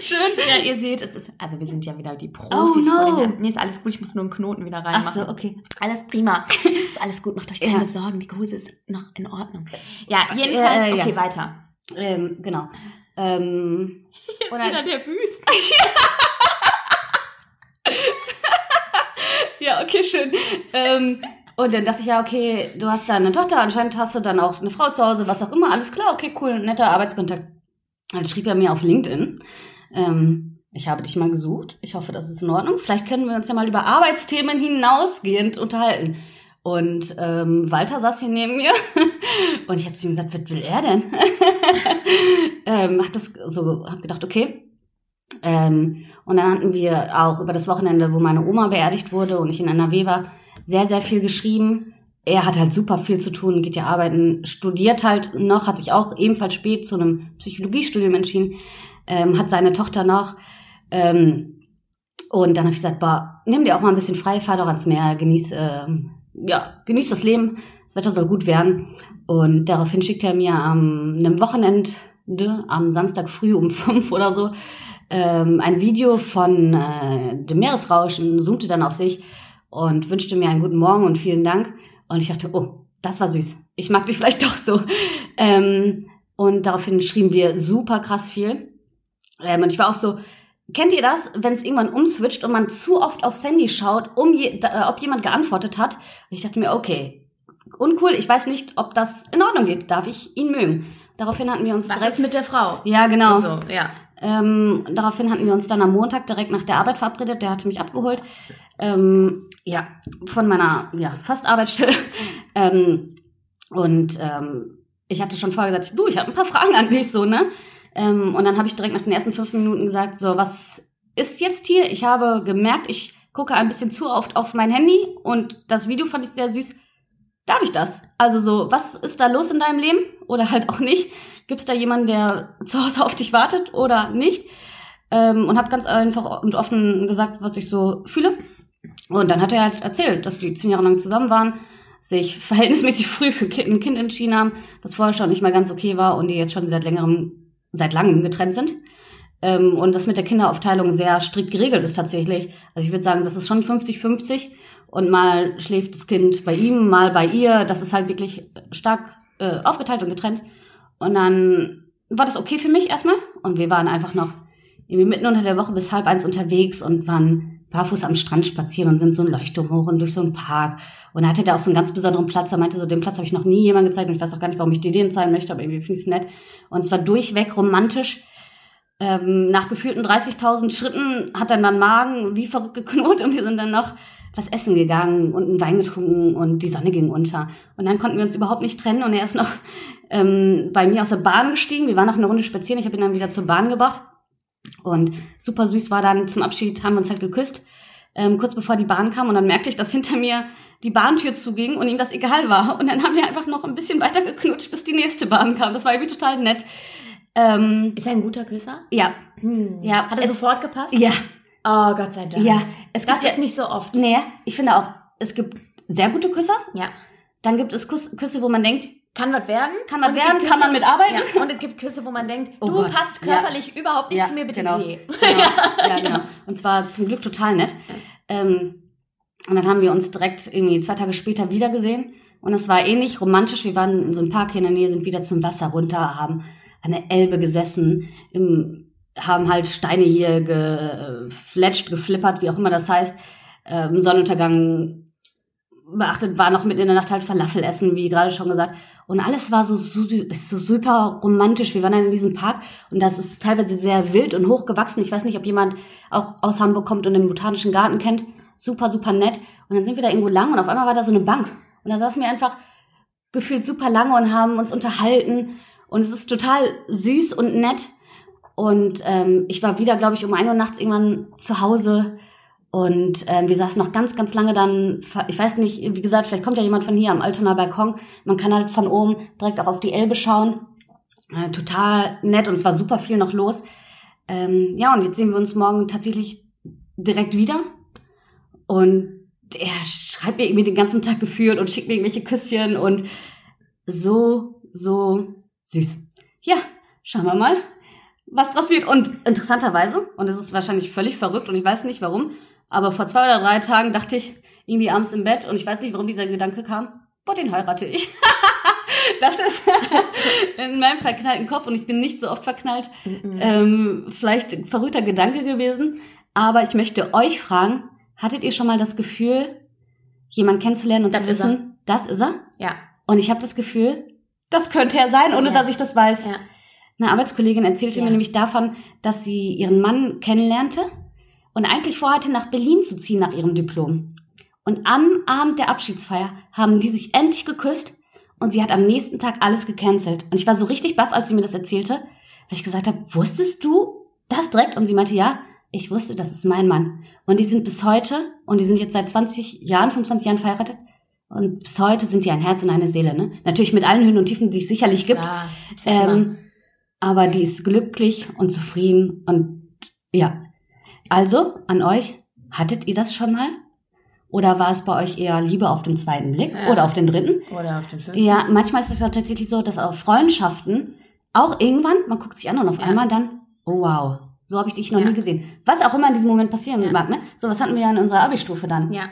Schön. Ja, ihr seht, es ist, also wir sind ja wieder die Profis. Oh, no. vor dem, nee, ist alles gut, ich muss nur einen Knoten wieder reinmachen. Ach so, okay. Alles prima. Ist alles gut, macht euch keine Ja. Sorgen, die Hose ist noch in Ordnung. Ja, jedenfalls, Ja, ja, ja. okay, weiter. Ähm, genau. Ähm, Jetzt Und als- der Wüst. Ja, okay, schön. ähm, und dann dachte ich, ja, okay, du hast da eine Tochter, anscheinend hast du dann auch eine Frau zu Hause, was auch immer, alles klar, okay, cool, netter Arbeitskontakt. Dann schrieb er mir auf LinkedIn, ähm, ich habe dich mal gesucht. Ich hoffe, das ist in Ordnung. Vielleicht können wir uns ja mal über Arbeitsthemen hinausgehend unterhalten. Und ähm, Walter saß hier neben mir und ich habe zu ihm gesagt, was will er denn? ähm, hab das so, hab gedacht, okay. Ähm, und dann hatten wir auch über das Wochenende, wo meine Oma beerdigt wurde und ich in NRW war, sehr, sehr viel geschrieben. Er hat halt super viel zu tun, geht ja arbeiten, studiert halt noch, hat sich auch ebenfalls spät zu einem Psychologiestudium entschieden, ähm, hat seine Tochter noch. Ähm, und dann habe ich gesagt, boah, nimm dir auch mal ein bisschen frei, fahr doch ans Meer, genieß äh, ja, genießt das Leben, das Wetter soll gut werden. Und daraufhin schickt er mir am einem Wochenende, am Samstag früh um fünf oder so, ähm, ein Video von äh, dem Meeresrauschen, zoomte dann auf sich und wünschte mir einen guten Morgen und vielen Dank. Und ich dachte, oh, das war süß. Ich mag dich vielleicht doch so. Ähm, und daraufhin schrieben wir super krass viel. Ähm, und ich war auch so, Kennt ihr das, wenn es irgendwann umswitcht und man zu oft aufs Handy schaut, um je, da, ob jemand geantwortet hat? Und ich dachte mir, okay, uncool, ich weiß nicht, ob das in Ordnung geht. Darf ich ihn mögen? Daraufhin hatten wir uns Was direkt... ist mit der Frau? Ja, genau. So, ja. Ähm, daraufhin hatten wir uns dann am Montag direkt nach der Arbeit verabredet. Der hatte mich abgeholt. Ähm, ja, von meiner ja, fast Arbeitsstelle. ähm, und ähm, ich hatte schon vorher gesagt, du, ich habe ein paar Fragen an dich, so, ne? Ähm, und dann habe ich direkt nach den ersten fünf Minuten gesagt, so, was ist jetzt hier? Ich habe gemerkt, ich gucke ein bisschen zu oft auf mein Handy und das Video fand ich sehr süß. Darf ich das? Also so, was ist da los in deinem Leben? Oder halt auch nicht? Gibt es da jemanden, der zu Hause auf dich wartet oder nicht? Ähm, und habe ganz einfach und offen gesagt, was ich so fühle. Und dann hat er halt erzählt, dass die zehn Jahre lang zusammen waren, sich verhältnismäßig früh für ein Kind entschieden haben, das vorher schon nicht mal ganz okay war und die jetzt schon seit längerem seit langem getrennt sind. Ähm, und das mit der Kinderaufteilung sehr strikt geregelt ist tatsächlich. Also ich würde sagen, das ist schon 50-50 und mal schläft das Kind bei ihm, mal bei ihr. Das ist halt wirklich stark äh, aufgeteilt und getrennt. Und dann war das okay für mich erstmal. Und wir waren einfach noch irgendwie mitten unter der Woche bis halb eins unterwegs und waren barfuß am Strand spazieren und sind so ein Leuchtturm hoch und durch so einen Park. Und er hatte da auch so einen ganz besonderen Platz. Er meinte so, den Platz habe ich noch nie jemandem gezeigt und ich weiß auch gar nicht, warum ich dir den zeigen möchte, aber irgendwie finde ich es nett. Und es war durchweg romantisch. Ähm, nach gefühlten 30.000 Schritten hat dann mein Magen wie verrückt geknurrt und wir sind dann noch was essen gegangen und einen Wein getrunken und die Sonne ging unter. Und dann konnten wir uns überhaupt nicht trennen und er ist noch ähm, bei mir aus der Bahn gestiegen. Wir waren noch eine Runde spazieren. Ich habe ihn dann wieder zur Bahn gebracht. Und super süß war dann zum Abschied, haben wir uns halt geküsst, ähm, kurz bevor die Bahn kam. Und dann merkte ich, dass hinter mir die Bahntür zuging und ihm das egal war. Und dann haben wir einfach noch ein bisschen weiter geknutscht, bis die nächste Bahn kam. Das war irgendwie total nett. Ähm, ist er ein guter Küsser? Ja. Hm. ja Hat er es, sofort gepasst? Ja. Oh, Gott sei Dank. Ja. Es Das gibt ist nicht so oft. Nee, ich finde auch, es gibt sehr gute Küsser. Ja. Dann gibt es Kuss, Küsse, wo man denkt, Kann was werden. Kann was werden, kann man mitarbeiten. Ja. Und es gibt Küsse, wo man denkt, Oh du Gott. passt Ja. körperlich überhaupt nicht Ja, zu mir, bitte genau. geh. Genau. ja, genau. Und zwar zum Glück total nett. Ähm, und dann haben wir uns direkt irgendwie zwei Tage später wieder gesehen. Und es war ähnlich romantisch. Wir waren in so einem Park hier in der Nähe, sind wieder zum Wasser runter, haben an der Elbe gesessen, im, haben halt Steine hier gefletscht, geflippert, wie auch immer das heißt. Ähm, Sonnenuntergang beachtet, war noch mitten in der Nacht halt Falafel essen, wie gerade schon gesagt. Und alles war so, so, so super romantisch. Wir waren dann in diesem Park und das ist teilweise sehr wild und hochgewachsen. Ich weiß nicht, ob jemand auch aus Hamburg kommt und den Botanischen Garten kennt. Super, super nett. Und dann sind wir da irgendwo lang und auf einmal war da so eine Bank. Und da saßen wir einfach gefühlt super lange und haben uns unterhalten. Und es ist total süß und nett. Und ähm, ich war wieder, glaube ich, um ein Uhr nachts irgendwann zu Hause. Und ähm, wir saßen noch ganz, ganz lange dann, ich weiß nicht, wie gesagt, vielleicht kommt ja jemand von hier am Altonaer Balkon. Man kann halt von oben direkt auch auf die Elbe schauen. Äh, total nett und es war super viel noch los. Ähm, ja, und jetzt sehen wir uns morgen tatsächlich direkt wieder. Und er schreibt mir irgendwie den ganzen Tag gefühlt und schickt mir irgendwelche Küsschen und so, so süß. Ja, schauen wir mal, was draus wird. Und interessanterweise, und es ist wahrscheinlich völlig verrückt und ich weiß nicht warum, aber vor zwei oder drei Tagen dachte ich irgendwie abends im Bett und ich weiß nicht, warum dieser Gedanke kam, boah, den heirate ich. das ist in meinem verknallten Kopf und ich bin nicht so oft verknallt. Mhm. Ähm, vielleicht ein verrückter Gedanke gewesen. Aber ich möchte euch fragen, hattet ihr schon mal das Gefühl, jemanden kennenzulernen und Das zu ist er. wissen, das ist er? Ja. Und ich habe das Gefühl, das könnte er sein, ohne Ja. dass ich das weiß. Ja. Eine Arbeitskollegin erzählte Ja. mir nämlich davon, dass sie ihren Mann kennenlernte und eigentlich vorhatte, nach Berlin zu ziehen nach ihrem Diplom. Und am Abend der Abschiedsfeier haben die sich endlich geküsst und sie hat am nächsten Tag alles gecancelt. Und ich war so richtig baff, als sie mir das erzählte, weil ich gesagt habe, wusstest du das direkt? Und sie meinte, ja, ich wusste, das ist mein Mann. Und die sind bis heute, und die sind jetzt seit 20 Jahren, 25 Jahren verheiratet, und bis heute sind die ein Herz und eine Seele, ne? Natürlich mit allen Höhen und Tiefen, die es sicherlich gibt. Ja. Ähm, aber die ist glücklich und zufrieden und ja. Also, an euch, hattet ihr das schon mal? Oder war es bei euch eher Liebe auf den zweiten Blick Ja. oder auf den dritten? Oder auf den fünften. Ja, manchmal ist es tatsächlich so, dass auch Freundschaften auch irgendwann, man guckt sich an und auf Ja. einmal dann, oh wow, so habe ich dich noch Ja. nie gesehen. Was auch immer in diesem Moment passieren mag, ne? So was hatten wir ja in unserer Abi-Stufe dann. Ja.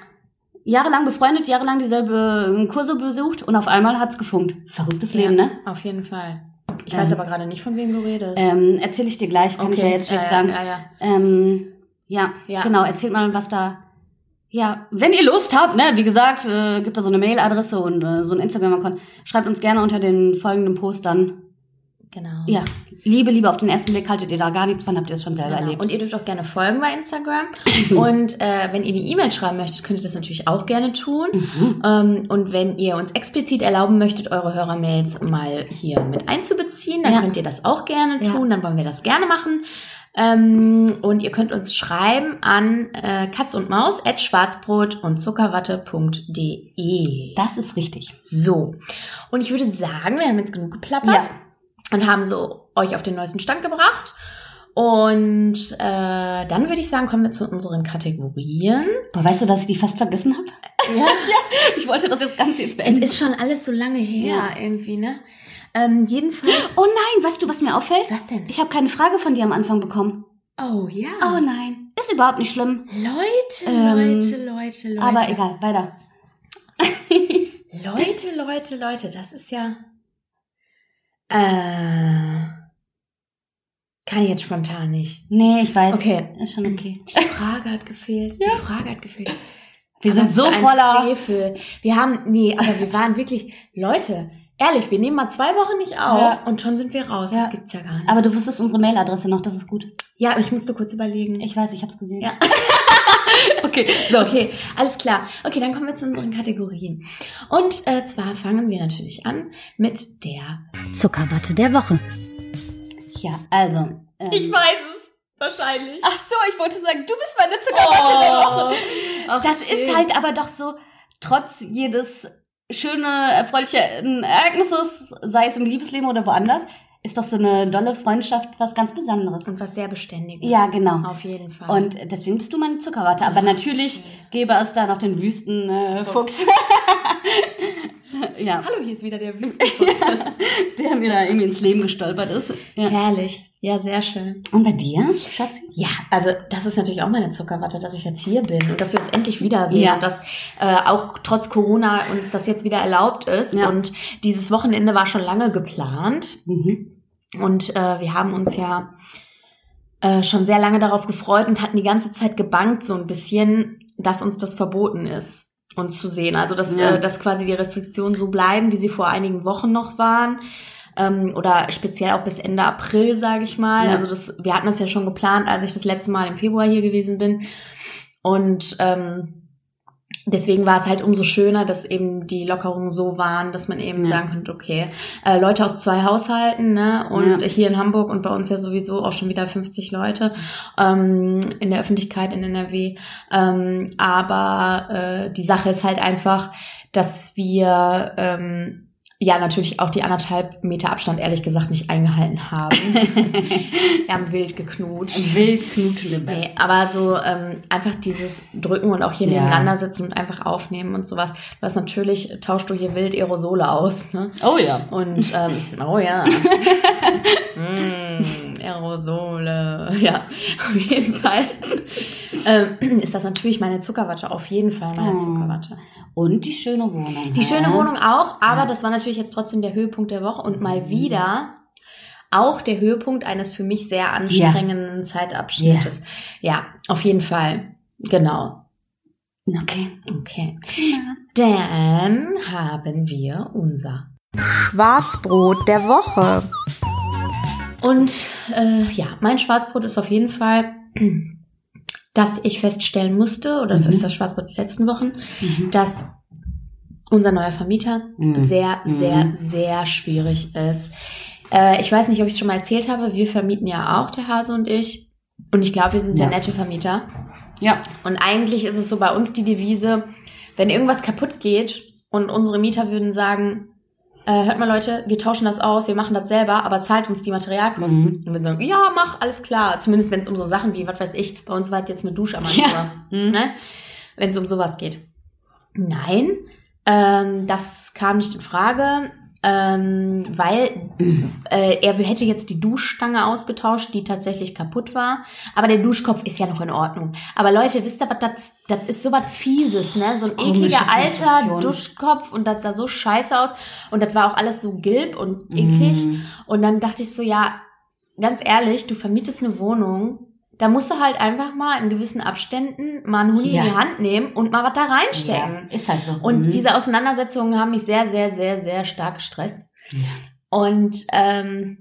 Jahrelang befreundet, jahrelang dieselbe äh, Kurse besucht und auf einmal hat's gefunkt. Verrücktes Leben, ne? Auf jeden Fall. Ich Ähm, weiß aber gerade nicht, von wem du redest. Ähm, erzähle ich dir gleich, kann ich ja jetzt schlecht sagen. Ähm, ja, Ja. genau, erzählt mal, was da. Ja, wenn ihr Lust habt, ne, wie gesagt, äh, gibt da so eine Mailadresse und äh, so ein Instagram-Account. Schreibt uns gerne unter den folgenden Post dann. Genau. Ja, Liebe, Liebe auf den ersten Blick, haltet ihr da gar nichts von, habt ihr das schon selber Genau. erlebt. Und ihr dürft auch gerne folgen bei Instagram. und äh, wenn ihr die E-Mail schreiben möchtet, könnt ihr das natürlich auch gerne tun. Mhm. Ähm, und wenn ihr uns explizit erlauben möchtet, eure Hörermails mal hier mit einzubeziehen, dann Ja. könnt ihr das auch gerne Ja. tun. Dann wollen wir das gerne machen. Ähm, und ihr könnt uns schreiben an äh, katz und maus at schwarzbrot und zuckerwatte.de. Das ist richtig. So. Und ich würde sagen, wir haben jetzt genug geplappert Ja. und haben so euch auf den neuesten Stand gebracht. Und äh, dann würde ich sagen, kommen wir zu unseren Kategorien. Boah, weißt du, dass ich die fast vergessen habe? Ja. Ich wollte das jetzt Ganze jetzt Es beenden. ist schon alles so lange her Ja. irgendwie, ne? Ähm, jedenfalls. Oh nein, weißt du, was mir auffällt? Was denn? Ich habe keine Frage von dir am Anfang bekommen. Oh ja. Oh nein, ist überhaupt nicht schlimm. Leute, Ähm, Leute, Leute, Leute. Aber egal, weiter. Leute, Leute, Leute, das ist ja. Äh. Kann ich jetzt spontan nicht. Nee, ich weiß. Okay. Ist schon okay. Die Frage hat gefehlt. Die Frage hat gefehlt. Wir Aber sind so voller. Frevel. Wir haben, nee, aber wir waren wirklich, Leute, ehrlich, wir nehmen mal zwei Wochen nicht auf Ja. und schon sind wir raus. Ja. Das gibt's ja gar nicht. Aber du wusstest unsere Mailadresse noch, das ist gut. ja, ich musste kurz überlegen. Ich weiß, ich hab's gesehen. Ja. okay, so. Okay, alles klar. Okay, dann kommen wir zu unseren Kategorien. Und äh, zwar fangen wir natürlich an mit der. Zuckerwatte der Woche. Ja, also. Ähm, weiß es. Wahrscheinlich. Ach so, ich wollte sagen, du bist meine Zuckerwatte der Woche. Ach, Das schön. ist halt aber doch so, trotz jedes schöne, erfreulichen Ereignisses, sei es im Liebesleben oder woanders, ist doch so eine dolle Freundschaft was ganz Besonderes. Und was sehr Beständiges. Ja, genau. Auf jeden Fall. Und deswegen bist du meine Zuckerwatte. Aber Ach, natürlich schön. gäbe es da noch den Wüsten äh, ja, Hallo, hier ist wieder der Wüstenfuchs. der mir da irgendwie ins Leben gestolpert ist. Ja. Herrlich. Ja, sehr schön. Und bei dir, Schatzi? Ja, also das ist natürlich auch meine Zuckerwatte, dass ich jetzt hier bin und dass wir uns endlich wiedersehen Ja. und dass äh, auch trotz Corona uns das jetzt wieder erlaubt ist. Ja. Und dieses Wochenende war schon lange geplant Mhm. und äh, wir haben uns ja äh, schon sehr lange darauf gefreut und hatten die ganze Zeit gebankt so ein bisschen, dass uns das verboten ist, uns zu sehen. Also dass, Ja. äh, dass quasi die Restriktionen so bleiben, wie sie vor einigen Wochen noch waren. Ähm, oder speziell auch bis Ende April, sage ich mal. Ja. Also das, wir hatten das ja schon geplant, als ich das letzte Mal im Februar hier gewesen bin. Und ähm, deswegen war es halt umso schöner, dass eben die Lockerungen so waren, dass man eben Ja. sagen konnte, okay, äh, Leute aus zwei Haushalten, ne? Und Ja. hier in Hamburg und bei uns ja sowieso auch schon wieder 50 Leute ähm, in der Öffentlichkeit in NRW. Ähm, aber äh, die Sache ist halt einfach, dass wir ähm, ja natürlich auch die anderthalb Meter Abstand ehrlich gesagt nicht eingehalten haben. wir haben wild geknutscht. Wild knutschen. Nee, aber so ähm, einfach dieses Drücken und auch hier Ja. nebeneinander sitzen und einfach aufnehmen und sowas. Du hast natürlich, tauschst du hier wild Aerosole aus, ne? Oh ja. Und, ähm, oh ja. mm, Aerosole. Ja, auf jeden Fall. ähm, ist das natürlich meine Zuckerwatte. Auf jeden Fall meine Oh. Zuckerwatte. Und die schöne Wohnung. Die schöne? Wohnung auch, aber Ja. das war natürlich jetzt trotzdem der Höhepunkt der Woche und mal wieder auch der Höhepunkt eines für mich sehr anstrengenden Zeitabschnittes. Ja, auf jeden Fall. Genau. Okay. Okay. Dann haben wir unser Schwarzbrot der Woche. Und äh, ja, mein Schwarzbrot ist auf jeden Fall, dass ich feststellen musste, oder das Mhm. ist das Schwarzbrot der letzten Wochen, Mhm. dass unser neuer Vermieter Mhm. sehr, sehr, Mhm. sehr schwierig ist. Äh, ich weiß nicht, ob ich es schon mal erzählt habe. Wir vermieten ja auch, der Hase und ich. Und ich glaube, wir sind sehr Ja. nette Vermieter. Ja. Und eigentlich ist es so bei uns die Devise, wenn irgendwas kaputt geht und unsere Mieter würden sagen, äh, hört mal Leute, wir tauschen das aus, wir machen das selber, aber zahlt uns die Materialkosten. Mhm. Und wir sagen, ja, mach, alles klar. Zumindest wenn es um so Sachen wie, was weiß ich, bei uns war jetzt eine Duscharmatur, Ja. Mhm. ne? wenn es um sowas geht. Nein, ähm, das kam nicht in Frage, ähm, weil äh, er hätte jetzt die Duschstange ausgetauscht, die tatsächlich kaputt war. Aber der Duschkopf ist ja noch in Ordnung. Aber Leute, wisst ihr, was das, das ist so was Fieses, ne? So ein ekliger alter. Duschkopf und das sah so scheiße aus. Und das war auch alles so gelb und eklig. Mhm. Und dann dachte ich so, ja, ganz ehrlich, du vermietest eine Wohnung, da musst du halt einfach mal in gewissen Abständen mal einen Huni Ja. in die Hand nehmen und mal was da reinstecken. Ja, ist halt so. Und Mhm. diese Auseinandersetzungen haben mich sehr, sehr, sehr, sehr stark gestresst. Ja. Und ähm,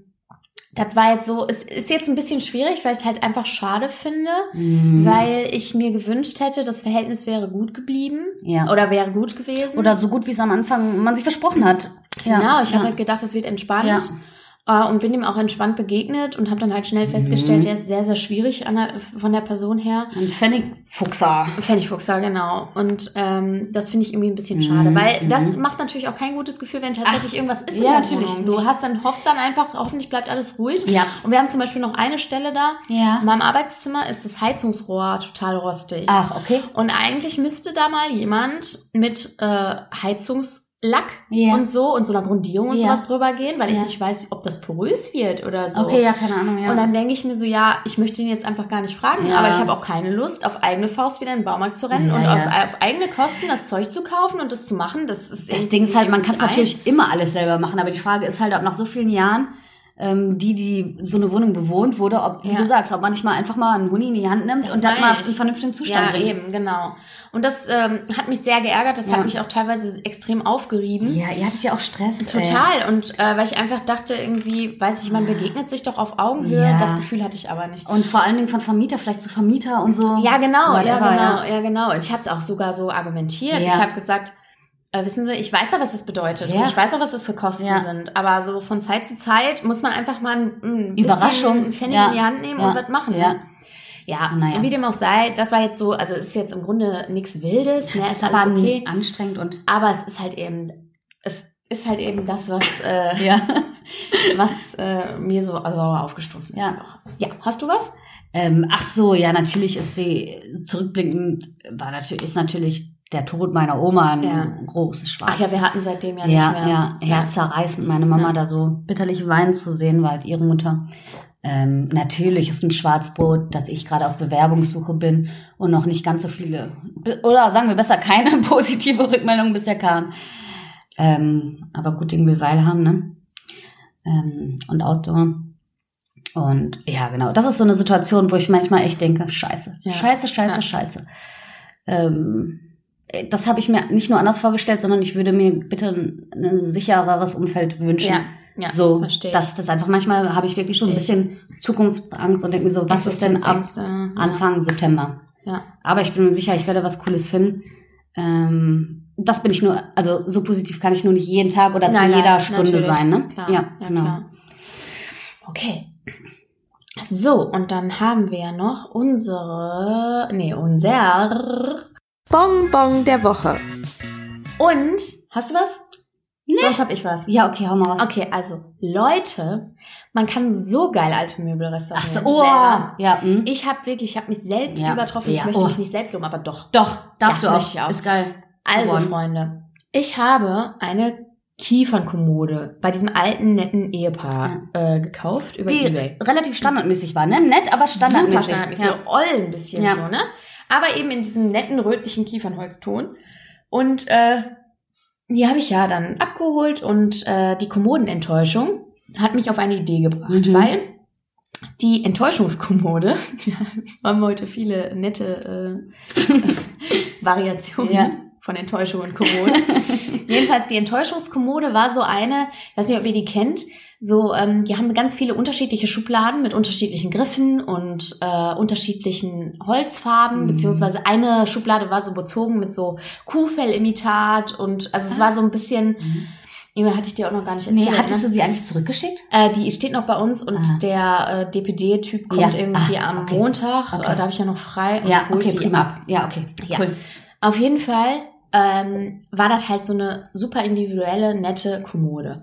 das war jetzt so, es ist jetzt ein bisschen schwierig, weil ich es halt einfach schade finde, Mhm. weil ich mir gewünscht hätte, das Verhältnis wäre gut geblieben ja. oder wäre gut gewesen. Oder so gut, wie es am Anfang man sich versprochen hat. Ja. Genau, ich ja. habe halt gedacht, das wird entspannt. Ja. Äh, und bin ihm auch entspannt begegnet und habe dann halt schnell festgestellt, Mhm. der ist sehr, sehr schwierig der, von der Person her. Ein Pfennigfuchser. Pfennigfuchser, genau. Und ähm, das finde ich irgendwie ein bisschen Mhm, schade, weil das mhm. macht natürlich auch kein gutes Gefühl, wenn tatsächlich irgendwas ist in ja, der natürlich Wohnung. Du hast dann, hoffst dann einfach, hoffentlich bleibt alles ruhig. Ja. Und wir haben zum Beispiel noch eine Stelle da. Ja. In meinem Arbeitszimmer ist das Heizungsrohr total rostig. Ach, okay. Und eigentlich müsste da mal jemand mit äh, Heizungslack Ja. und so und so einer Grundierung und Ja. sowas drüber gehen, weil ich Ja. nicht weiß, ob das porös wird oder so. Okay, ja, keine Ahnung, ja. Und dann denke ich mir so, ja, ich möchte ihn jetzt einfach gar nicht fragen, Ja. aber ich habe auch keine Lust, auf eigene Faust wieder in den Baumarkt zu rennen Ja, und ja. Aus, auf eigene Kosten das Zeug zu kaufen und das zu machen. Das ist das Ding ist halt, man kann es natürlich immer alles selber machen, aber die Frage ist halt, ob nach so vielen Jahren ähm, die, die so eine Wohnung bewohnt wurde, ob, wie Ja. du sagst, ob man nicht mal einfach mal einen Huni in die Hand nimmt Das und dann mal in vernünftigen Zustand Ja, bringt. eben, genau. Und das ähm, hat mich sehr geärgert. Das Ja. hat mich auch teilweise extrem aufgerieben. Ja, ihr hattet ja auch Stress. Total. Und äh, weil ich einfach dachte, irgendwie, weiß ich, man begegnet sich doch auf Augenhöhe. Ja. Das Gefühl hatte ich aber nicht. Und vor allen Dingen von Vermieter vielleicht zu Vermieter und so. Ja, genau, ja, genau, ja, genau. Und ich habe es auch sogar so argumentiert. Ich habe gesagt, äh, wissen Sie, ich weiß ja, was das bedeutet. Ja. Ich weiß auch, was das für Kosten Ja. sind. Aber so von Zeit zu Zeit muss man einfach mal ein, ein Überraschung. bisschen einen Pfennig Ja. in die Hand nehmen und was machen. Ja. Ne? Ja, Naja. wie dem auch sei, das war jetzt so, also es ist jetzt im Grunde nichts Wildes, ne, Das ist aber alles okay. anstrengend und Aber es ist halt eben, es ist halt eben das, was, äh, ja. was äh, mir so sauer aufgestoßen ist. Ja, hast du was? Ähm, ach so, ja, natürlich ist sie zurückblickend war natürlich ist natürlich der Tod meiner Oma ein Ja. großes Schwarz. Ach ja, wir hatten seitdem ja, ja, nicht mehr. ja, herzzerreißend, meine Mama Ja. da so bitterlich weinen zu sehen, war halt ihre Mutter. Ähm, natürlich ist ein Schwarzbrot, dass ich gerade auf Bewerbungssuche bin und noch nicht ganz so viele, oder sagen wir besser, keine positive Rückmeldung bisher kam. Ähm, aber gut Ding will Weil haben, ne? Ähm, und Ausdauer. Und ja, genau. Das ist so eine Situation, wo ich manchmal echt denke, scheiße, Ja. scheiße, scheiße, Ja. scheiße. Ähm, das habe ich mir nicht nur anders vorgestellt, sondern ich würde mir bitte ein sichereres Umfeld wünschen. Ja, ja, so, verstehe dass das einfach manchmal habe ich wirklich schon ein bisschen Zukunftsangst und denke mir so, was ist denn ab Existenzängste, ja. Anfang September? Ja. Aber ich bin mir sicher, ich werde was Cooles finden. Ähm, das bin ich nur, also so positiv kann ich nur nicht jeden Tag oder Nein, zu nein, jeder Stunde natürlich. sein, ne? Klar, ja, genau. klar. Okay. So, und dann haben wir ja noch unsere, nee, unser Bonbon der Woche. und, hast du was? Nee. Sonst hab ich was. Ja, okay, hau mal was. Okay, also, Leute, man kann so geil alte Möbel Ach restaurieren. so, oh, selber. ja, hm. Ich habe wirklich, ich habe mich selbst Ja, übertroffen. ja, Ich möchte oh. mich nicht selbst loben, aber doch. Doch, darfst Ja, du möchte ich auch. auch. Ist geil. Also. Freunde, ich habe eine Kiefernkommode bei diesem alten, netten Ehepaar äh, gekauft über Die Ebay. relativ standardmäßig war, ne? Nett, aber Super standardmäßig. standardmäßig, Ja. so oll ein bisschen Ja. so, ne? Aber eben in diesem netten rötlichen Kiefernholzton. Und äh, die habe ich ja dann abgeholt und äh, die Kommodenenttäuschung hat mich auf eine Idee gebracht, Mhm. weil die Enttäuschungskommode, ja, wir haben heute viele nette äh, Variationen Ja. Von Enttäuschung und Kommoden. Jedenfalls die Enttäuschungskommode war so eine, ich weiß nicht, ob ihr die kennt, so, ähm, die haben ganz viele unterschiedliche Schubladen mit unterschiedlichen Griffen und äh, unterschiedlichen Holzfarben, Mhm. beziehungsweise eine Schublade war so bezogen mit so Kuhfellimitat und also es war so ein bisschen, irgendwie hatte ich dir auch noch gar nicht erzählt. Nee, hattest ne? du sie eigentlich zurückgeschickt? Äh, die steht noch bei uns und Ah. der äh, DPD-Typ kommt Ja. irgendwie Ah, am okay. Montag. Okay. Äh, da habe ich ja noch frei und Ja, okay, die prima. ab. Ja, okay. Ja. Cool. Auf jeden Fall ähm, war das halt so eine super individuelle, nette Kommode.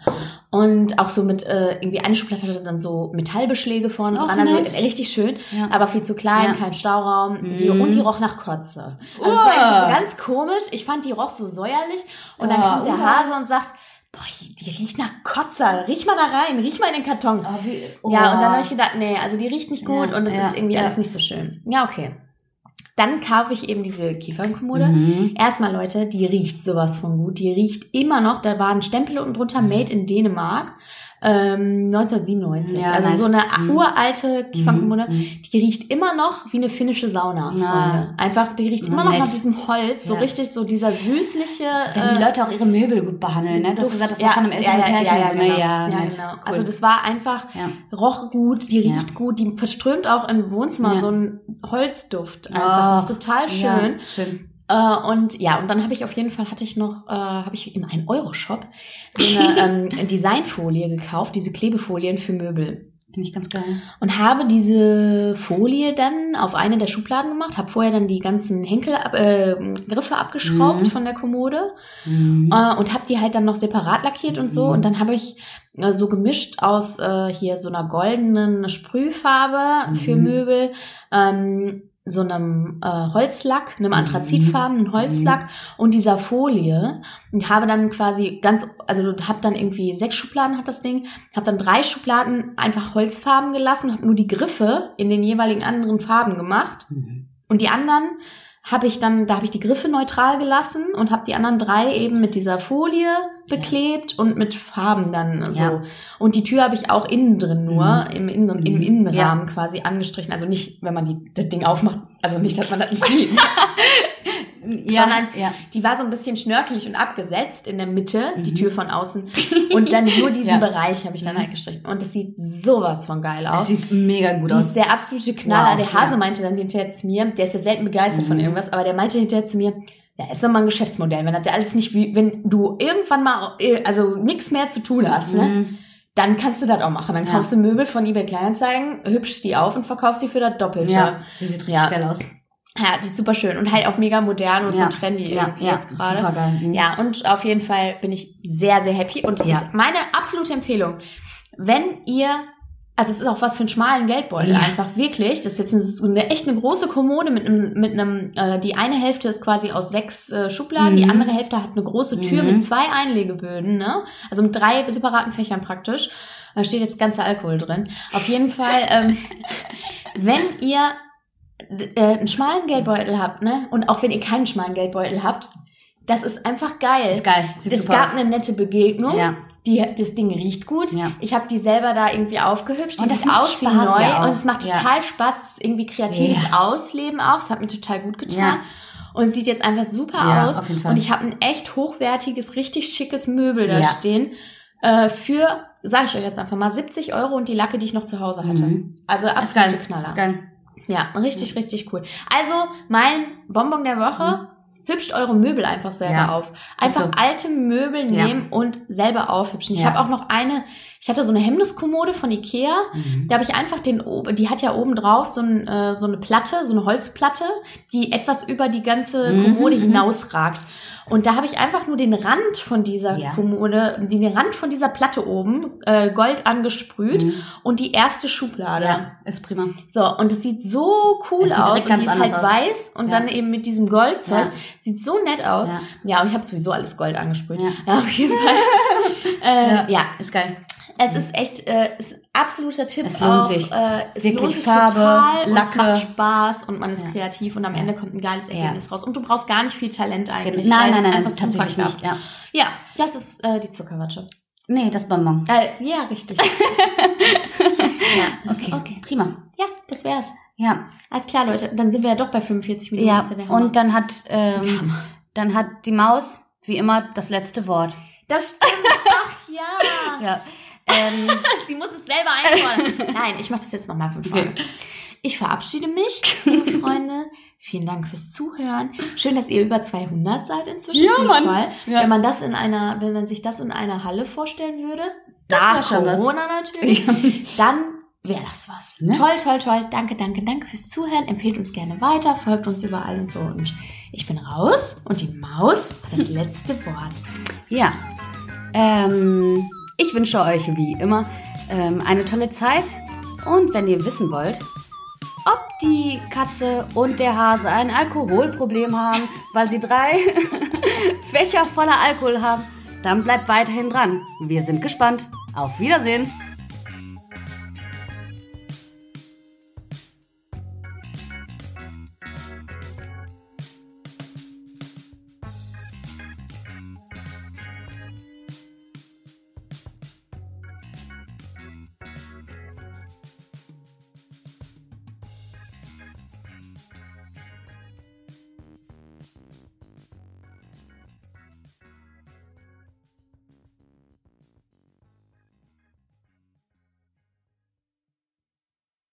Und auch so mit, äh, irgendwie eine Schublade hatte dann so Metallbeschläge vorne Oh, dran, also richtig schön, Ja. aber viel zu klein, Ja. kein Stauraum. Die, Mhm. und die roch nach Kotze. Also es Uah. war so ganz komisch. Ich fand, die roch so säuerlich. Und dann kommt der uah. Hase und sagt, boah, die riecht nach Kotze. Riech mal da rein, riech mal in den Karton. Oh, wie, Ja, und dann oh. habe ich gedacht, nee, also die riecht nicht gut Ja, und das ja, ist irgendwie ja. alles nicht so schön. Ja, okay. Dann kaufe ich eben diese Kiefernkommode. Mhm. Erstmal, Leute, die riecht sowas von gut. Die riecht immer noch, da war ein Stempel unten drunter, Mhm. Made in Dänemark. Ähm, 1997. Ja, also nice. so eine Mhm. uralte Kiefernkommode. Mhm. Die riecht immer noch wie eine finnische Sauna, Na. Freunde. Einfach, die riecht Na, immer noch nett. nach diesem Holz. So Ja. richtig so dieser süßliche... Wenn die äh, Leute auch ihre Möbel gut behandeln, ne? Du hast gesagt, das war von einem älteren ja, ja, Pärchen. Ja, ja, so, genau. ja, ja, genau. Cool. Also das war einfach ja. roch gut, die riecht Ja. gut, die verströmt auch im Wohnzimmer Ja. so einen Holzduft einfach. Das ist total schön. Ja, schön. Äh, und ja, und dann habe ich auf jeden Fall hatte ich noch, äh, habe ich im 1-Euro-Shop so eine ähm, Designfolie gekauft, diese Klebefolien für Möbel. Finde ich ganz geil. Und habe diese Folie dann auf eine der Schubladen gemacht, habe vorher dann die ganzen Henkel, äh, Griffe abgeschraubt Mhm. von der Kommode Mhm. äh, und habe die halt dann noch separat lackiert und so. Mhm. Und dann habe ich äh, so gemischt aus äh, hier so einer goldenen Sprühfarbe für Mhm. Möbel, ähm, so einem äh, Holzlack, einem anthrazitfarbenen Holzlack und dieser Folie und habe dann quasi ganz, also habe dann irgendwie sechs Schubladen hat das Ding, habe dann drei Schubladen einfach Holzfarben gelassen und habe nur die Griffe in den jeweiligen anderen Farben gemacht. Mhm. und die anderen habe ich dann, da habe ich die Griffe neutral gelassen und habe die anderen drei eben mit dieser Folie beklebt und mit Farben dann so. Ja. Und die Tür habe ich auch innen drin nur, Mhm. im, Innen, im Mhm. Innenrahmen quasi angestrichen. Also nicht, wenn man die, das Ding aufmacht, also nicht, dass man das nicht sieht. Ja, Sondern ja. Die war so ein bisschen schnörkelig und abgesetzt in der Mitte, die Mhm. Tür von außen. Und dann nur diesen Ja. Bereich habe ich dann Mhm. halt gestrichen. Und das sieht sowas von geil Das aus. sieht mega gut Die aus. ist der absolute Knaller. Wow, der Hase meinte dann hinterher zu mir, der ist ja selten begeistert von Mhm. irgendwas, aber der meinte hinterher zu mir, ja, ist doch mal ein Geschäftsmodell, wenn das ja alles nicht wie, wenn du irgendwann mal, äh, also nichts mehr zu tun hast, ne? Mhm. Dann kannst du das auch machen. Dann Ja. kaufst du Möbel von eBay Kleinanzeigen, hübschst die auf und verkaufst die für das Doppelte. Ja, die sieht richtig Ja. geil aus. Ja, die ist super schön und halt auch mega modern und Ja. so trendy Ja, irgendwie ja, jetzt gerade. super geil. Mhm. Ja, und auf jeden Fall bin ich sehr, sehr happy. Und das Ja. ist meine absolute Empfehlung. Wenn ihr, also es ist auch was für einen schmalen Geldbeutel einfach, wirklich. Das ist jetzt eine, eine echt eine große Kommode mit einem, mit einem, äh, die eine Hälfte ist quasi aus sechs äh, Schubladen, die Mhm. andere Hälfte hat eine große Tür Mhm. mit zwei Einlegeböden, ne? Also mit drei separaten Fächern praktisch. Da steht jetzt ganzer Alkohol drin. Auf jeden Fall, ähm, wenn ihr äh, einen schmalen Geldbeutel habt, ne? Und auch wenn ihr keinen schmalen Geldbeutel habt, das ist einfach geil. Ist geil. Sieht es gab aus. eine nette Begegnung. Ja. Die, das Ding riecht gut. Ja. Ich habe die selber da irgendwie aufgehübscht. Die Und das sieht aus wie Spaß neu ja und es macht total Spaß. Irgendwie kreatives Ausleben auch. Es hat mir total gut getan. Ja. Und sieht jetzt einfach super Ja, aus. auf jeden Fall. Und ich habe ein echt hochwertiges, richtig schickes Möbel da stehen. Äh, für, sage ich euch jetzt einfach mal, 70 Euro und die Lacke, die ich noch zu Hause hatte. Mhm. Also absolute. Knaller. Ist geil. Ja, richtig, richtig cool. Also mein Bonbon der Woche. Hübscht eure Möbel einfach selber Mhm. Ja. auf. Einfach so. alte Möbel Ja. nehmen und selber aufhübschen. Ich Ja. habe auch noch eine, ich hatte so eine Hemmniskommode von Ikea. Mhm. Da habe ich einfach den, die hat ja oben drauf so, ein, äh, so eine Platte, so eine Holzplatte, die etwas über die ganze Mhm, Kommode mhm. hinausragt. Und da habe ich einfach nur den Rand von dieser Ja. Kommode, den Rand von dieser Platte oben, äh, Gold angesprüht Mhm. und die erste Schublade. Ja, ist prima. So, und es sieht so cool Es aus. Und die ist halt aus. weiß und Ja. dann eben mit diesem Goldzeug. Ja. Sieht so nett aus. Ja. Und ich habe sowieso alles Gold angesprüht. Ja. Auf jeden Fall. äh, ja. Ist geil. es ist echt äh, ein absoluter Tipp. Es lohnt auch, sich. Äh, es Wirklich lohnt sich Farbe, total und es Lacke. macht Spaß und man ist Ja. kreativ und am Ja. Ende kommt ein geiles Ja. Ergebnis raus. Und du brauchst gar nicht viel Talent eigentlich. Nein, nein, nein, einfach super tatsächlich nicht. Ja. Ja, das ist äh, die Zuckerwatte. Nee, das Bonbon. Äh, ja, richtig. ja, Okay. okay. Prima. Ja, das wär's. Ja. Alles klar, Leute. Dann sind wir ja doch bei 45 Minuten. Ja. Und dann hat, ähm, dann hat die Maus wie immer das letzte Wort. das stimmt. Ach ja. Ja. Ähm, Sie muss es selber einfordern. Nein, ich mache das jetzt nochmal von vorne. Okay. Ich verabschiede mich, liebe Freunde. Vielen Dank fürs Zuhören. Schön, dass ihr über 200 seid inzwischen. Ja, Mann. toll. Ja. Wenn man das in einer, wenn man sich das in einer Halle vorstellen würde, das was. Corona natürlich, dann wäre das was. Ne? Toll, toll, toll. Danke, danke, danke fürs Zuhören. Empfehlt uns gerne weiter, folgt uns überall und so. Und ich bin raus und die Maus hat das letzte Wort. ja. Ähm, ich wünsche euch wie immer ähm, eine tolle Zeit. Und wenn ihr wissen wollt, ob die Katze und der Hase ein Alkoholproblem haben, weil sie drei Fächer voller Alkohol haben, dann bleibt weiterhin dran. Wir sind gespannt. Auf Wiedersehen.